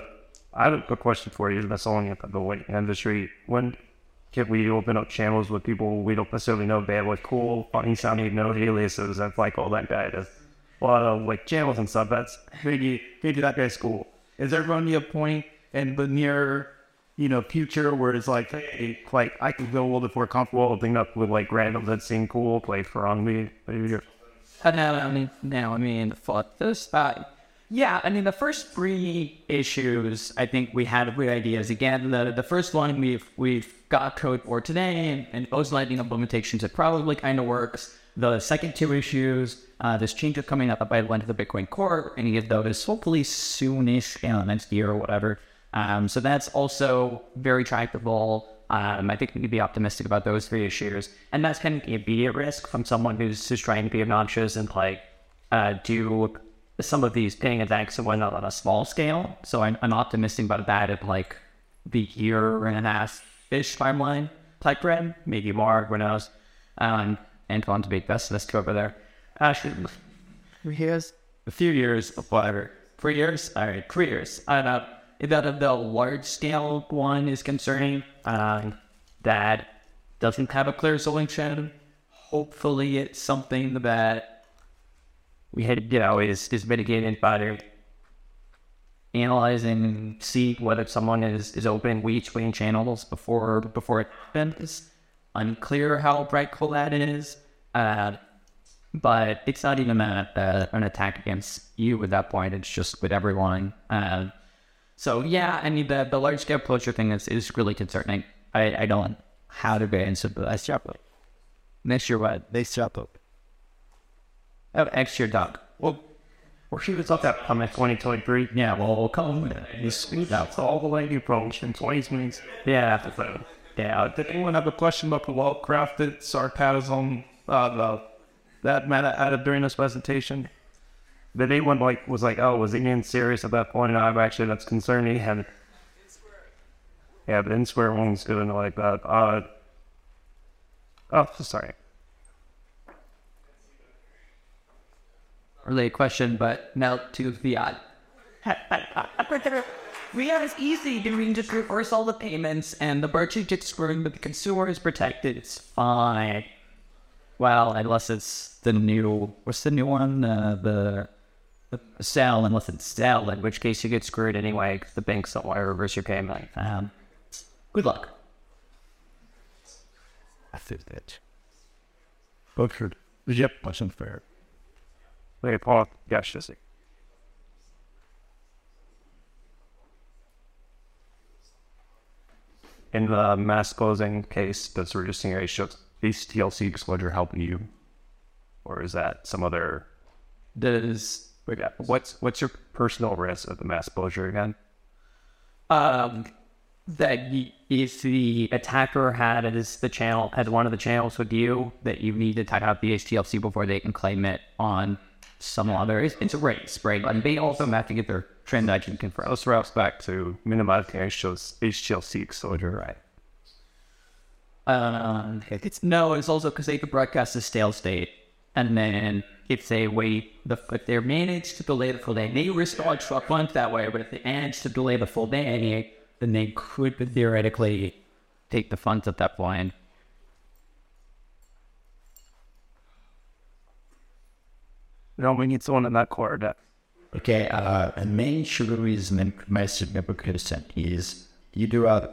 I have a question for you. That's only in the weight industry. When can we open up channels with people we don't necessarily know? They have like cool, funny sounding no aliases. That's like all that guy does. A lot of like channels and stuff. That's maybe maybe that guy's cool. Is there going to be a point in the near, you know, future where it's like, hey, like I can feel a little bit more comfortable opening up with like randoms that seem cool, play for on me. Uh, now, I mean, now, I mean, fuck this, uh, yeah, I mean, the first three issues, I think we had great ideas. Again, the the first one we've we've got code for today, and, and those lightning implementations, it probably kind of works. The second two issues, uh, there's changes coming up by the end of the Bitcoin Core, you get those hopefully soonish, you know, next year or whatever. Um, so that's also very tractable. Um, I think we can be optimistic about those three issues, and that's kind of the immediate risk from someone who's who's trying to be obnoxious and like uh, do some of these paying attacks and whatnot on a small scale. So I'm, I'm optimistic about that at like the year and a half ish timeline type frame, maybe more, who knows. Um, Antoine's big pessimist over there. Actually, Here's a few years whatever. Three years? All right, three years. Know. That of the large scale one is concerning, um, that doesn't have a clear solution. Hopefully, it's something that we had, you know, is, is mitigated by analyzing and see whether someone is, is open we between channels before before it happens. Unclear how practical that is. Uh, but it's not even a, a, an attack against you at that point. It's just with everyone. Uh, so yeah, I mean the, the large scale closure thing is, is really concerning. I, I don't how to get into the next year. Next year what? Next up. Oh, next year, Doug. Well, we're shooting stuff that come in 2023. Yeah, well, we'll come. This, That's all the way you approach in 20 minutes. yeah, yeah. did anyone have a question about the well crafted sarcasm uh, the, that Meta added during this presentation? Did anyone like was like, oh, was he being serious at that point? And I'm actually that's concerning. And yeah, the in square one's good and like that. Uh, oh, sorry. Related question, but now to the odd. We have it's easy. You can just reverse all the payments, and the merchant gets screwed, but the consumer is protected. It's fine. Well, unless it's the new. What's the new one? Uh, the Zelle unless it's Zelle, in which case you get screwed anyway because the banks don't want to reverse your payment. Um, good luck. I think that. Butchered. Yep, wasn't fair. Wait, Paul. Yes, Jesse. In the mass closing case, does reducing your HTLC TLC exposure help you, or is that some other? Does Wait, yeah, what's what's your personal risk of the mass closure again? um, that y- if the attacker had as the channel had one of the channels with you, that you need to type out the HTLC before they can claim it on some other. It's, it's a race, right? And they also have to get their transaction can confirm. This route back to minimizing HTLC exposure, right? Um, it's no, it's also because they could broadcast a stale state, and then if they wait, the if they manage to delay the full day, they risk all truck funds that way. But if they manage to delay the full day, then they could theoretically take the funds at that point. No, we need someone in that quarter deck. Okay, uh, a main sugar reason my significant is you do a,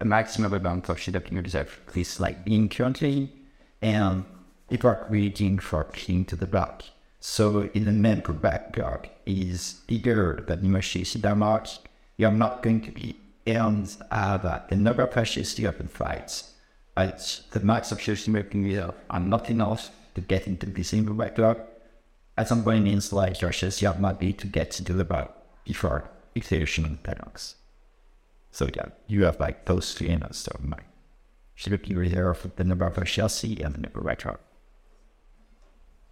a maximum amount of shit in your reserve, please like in currently, and it are creating for king to the back. So in the member backyard is bigger than the machine that much. You're not going to be and uh, that the number of pressures you have in fights. It's the max of shooting making you are not enough to get into the single backyard at some point means like your shares you might be to get into the bar before execution paradox. So yeah, you have like those three in us, so my should be reserve the number of Chelsea and the number of retro.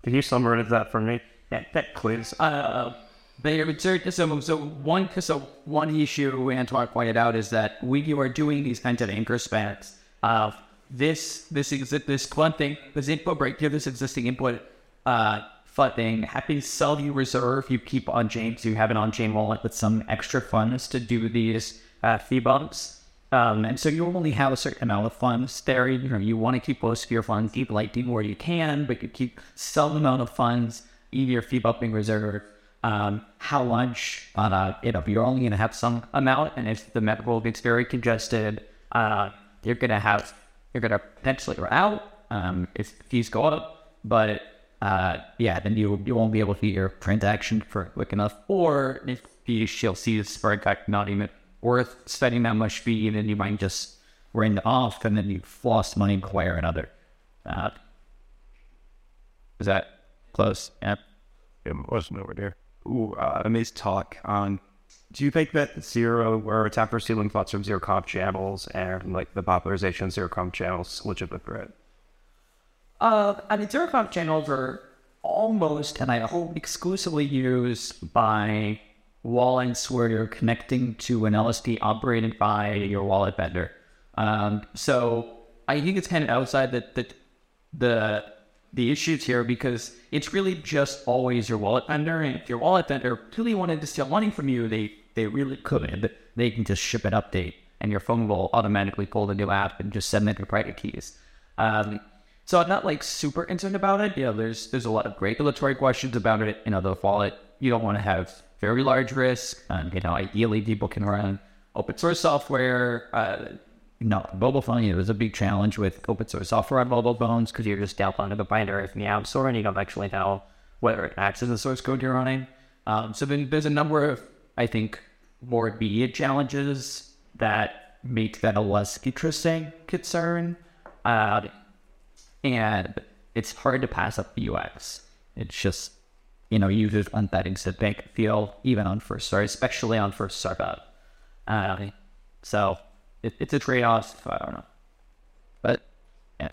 Can you summarize that for me? that, that quiz. Uh, they are so, so, so one so one issue Antoine pointed out is that when you are doing these kinds of anchor spans, uh, this this exi- this funding this input break here this existing input uh, funding happy sell you reserve you keep on so you have an on chain wallet with some extra funds to do these uh, fee bumps. Um, and so you only have a certain amount of funds there. You know, you want to keep most of your funds deep lightning where you can, but you keep some amount of funds in your fee bumping reserve. Um, how much, uh, you know, you're only going to have some amount, and if the mempool gets very congested, uh, you're going to have, you're going to potentially run out um, if fees go up. But uh, yeah, then you you won't be able to get your transaction for quick enough. Or if you she'll see the spread cut not even worth spending that much fee, and then you might just ring off, and then you've lost money one way another. Uh, is that close? Yeah. It wasn't over there. Ooh, uh, amazed talk on. Do you think that zero or attacker stealing thoughts from zero conf channels and like the popularization of zero conf channels legitimate threat? Uh, I mean, conf channels are almost, and I hope exclusively used by wallets where you're connecting to an LSP operated by your wallet vendor. Um, so I think it's kind of outside the, the the the issues here because it's really just always your wallet vendor, and if your wallet vendor really wanted to steal money from you, they they really could. They can just ship an update, and your phone will automatically pull the new app and just send them your private keys. Um, so I'm not like super concerned about it. You know, there's there's a lot of regulatory questions about it. You know, the wallet you don't want to have very large risk. Um, you know, ideally people can run open source software. Uh, no, mobile phone. You know, there's a big challenge with open source software on mobile phones because you're just downloading the binary from the app store and you don't actually know whether it acts as the source code you're running. Um, so then there's a number of, I think, more immediate challenges that make that a less interesting concern. Uh, and it's hard to pass up the UX. It's just, you know, users want that instant bank feel even on first start, especially on first startup. Uh, so it, it's a trade off. I don't know. But yeah.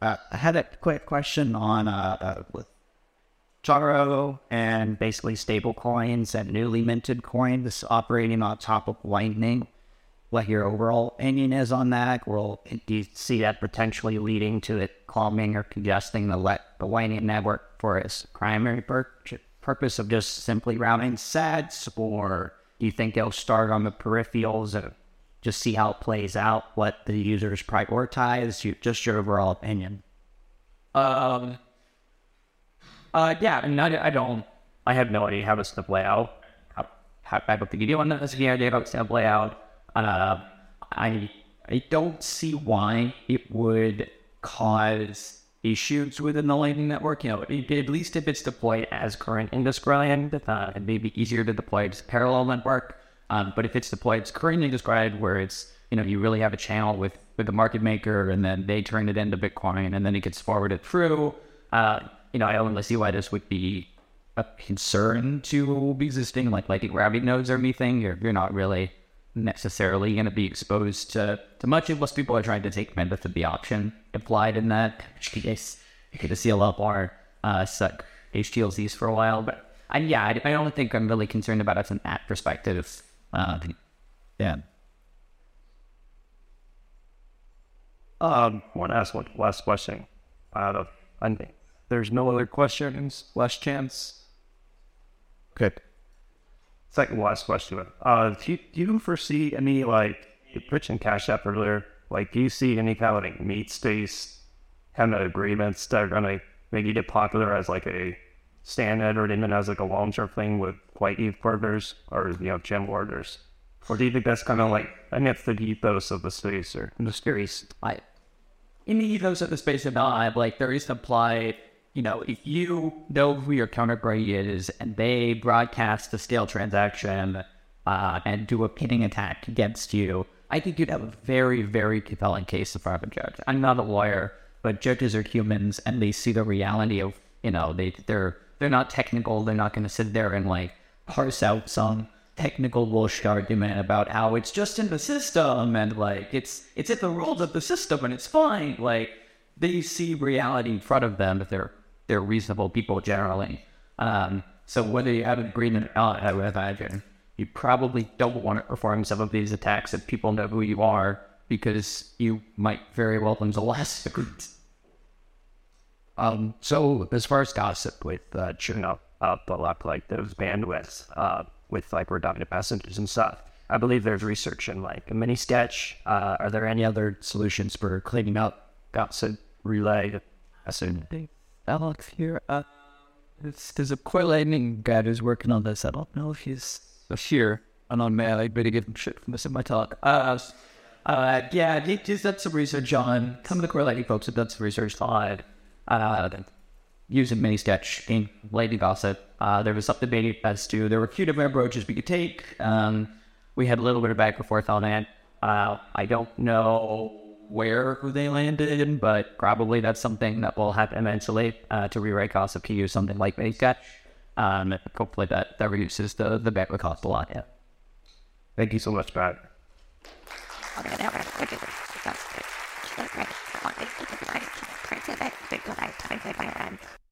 Uh, I had a quick question on uh, uh, with Taro and basically stable coins and newly minted coins operating on top of Lightning. What your overall opinion is on that? Will do you see that potentially leading to it calming or congesting the let the Lightning network for its primary pur- purpose of just simply routing sets, or do you think it'll start on the peripherals and just see how it plays out? What the users prioritize? You, just your overall opinion. Um, Uh, yeah, and I, I don't, I have no idea how this stuff play out. How, how, I don't think you do want to see idea how it's going to play out. Uh, I, I don't see why it would cause issues within the Lightning Network. You know, it, at least if it's deployed as current Indus Grind, uh, it may be easier to deploy as parallel network. Um, but if it's deployed as current Indus Grind, where it's you know you really have a channel with with the market maker, and then they turn it into Bitcoin, and then it gets forwarded through. Uh, you know, I only see why this would be a concern to existing like Lightning Rabbit nodes or anything. You're you're not really necessarily going to be exposed to, to much unless people are trying to take advantage of the option implied in that. In which case, you get to see a lot more uh, suck HTLCs for a while. But I, yeah, I, I don't think I'm really concerned about it from that perspective. Uh, yeah. Um, want to ask one last question. Out of, I think there's no other questions. Last chance. Good. Second last question. Uh, do you, do you foresee any like you mentioned Cash App earlier? Like, do you see any kind of like meat space kind of agreements that are gonna maybe get popular as like a standard or even as like a long term thing with white ETH partners or you know gem orders? Or do you think that's kind of like I that's the ethos of the space or the series. I in the ethos of the space of not like there is implied, you know, if you know who your counterparty is and they broadcast a stale transaction uh, and do a pinning attack against you, I think you'd have a very, very compelling case in front of a judge. I'm not a lawyer, but judges are humans and they see the reality of, you know, they they're they're not technical. They're not going to sit there and like parse out some technical bullshit argument about how it's just in the system and like it's it's in the rules of the system and it's fine. Like they see reality in front of them, but they're they're reasonable people generally. Um, so whether you have an agreement or not, I you probably don't want to perform some of these attacks if people know who you are because you might very well lose the last Um, so as far as gossip with uh, chewing up up a lot like those bandwidths uh, with like redundant messages and stuff. I believe there's research in like a Minisketch. Uh, are there any other solutions for cleaning up gossip relay? Assume. Alex here. Uh, there's, there's a core lightning guy who's working on this. I don't know if he's here. And on man, I better give him shit for missing my talk. Uh, uh, yeah, he just done some research on some of the core lightning folks have done some research on uh, using Minisketch in lightning gossip. Uh, there was some debate as to there were a few different approaches we could take. Um, we had a little bit of back and forth on that. Uh, I don't know where who they landed, but probably that's something that will happen eventually uh, to rewrite gossip to use something like Minisketch. Um, hopefully that, that reduces the, the bandwidth cost a lot. Yeah. Thank you so much, Pat. Okay,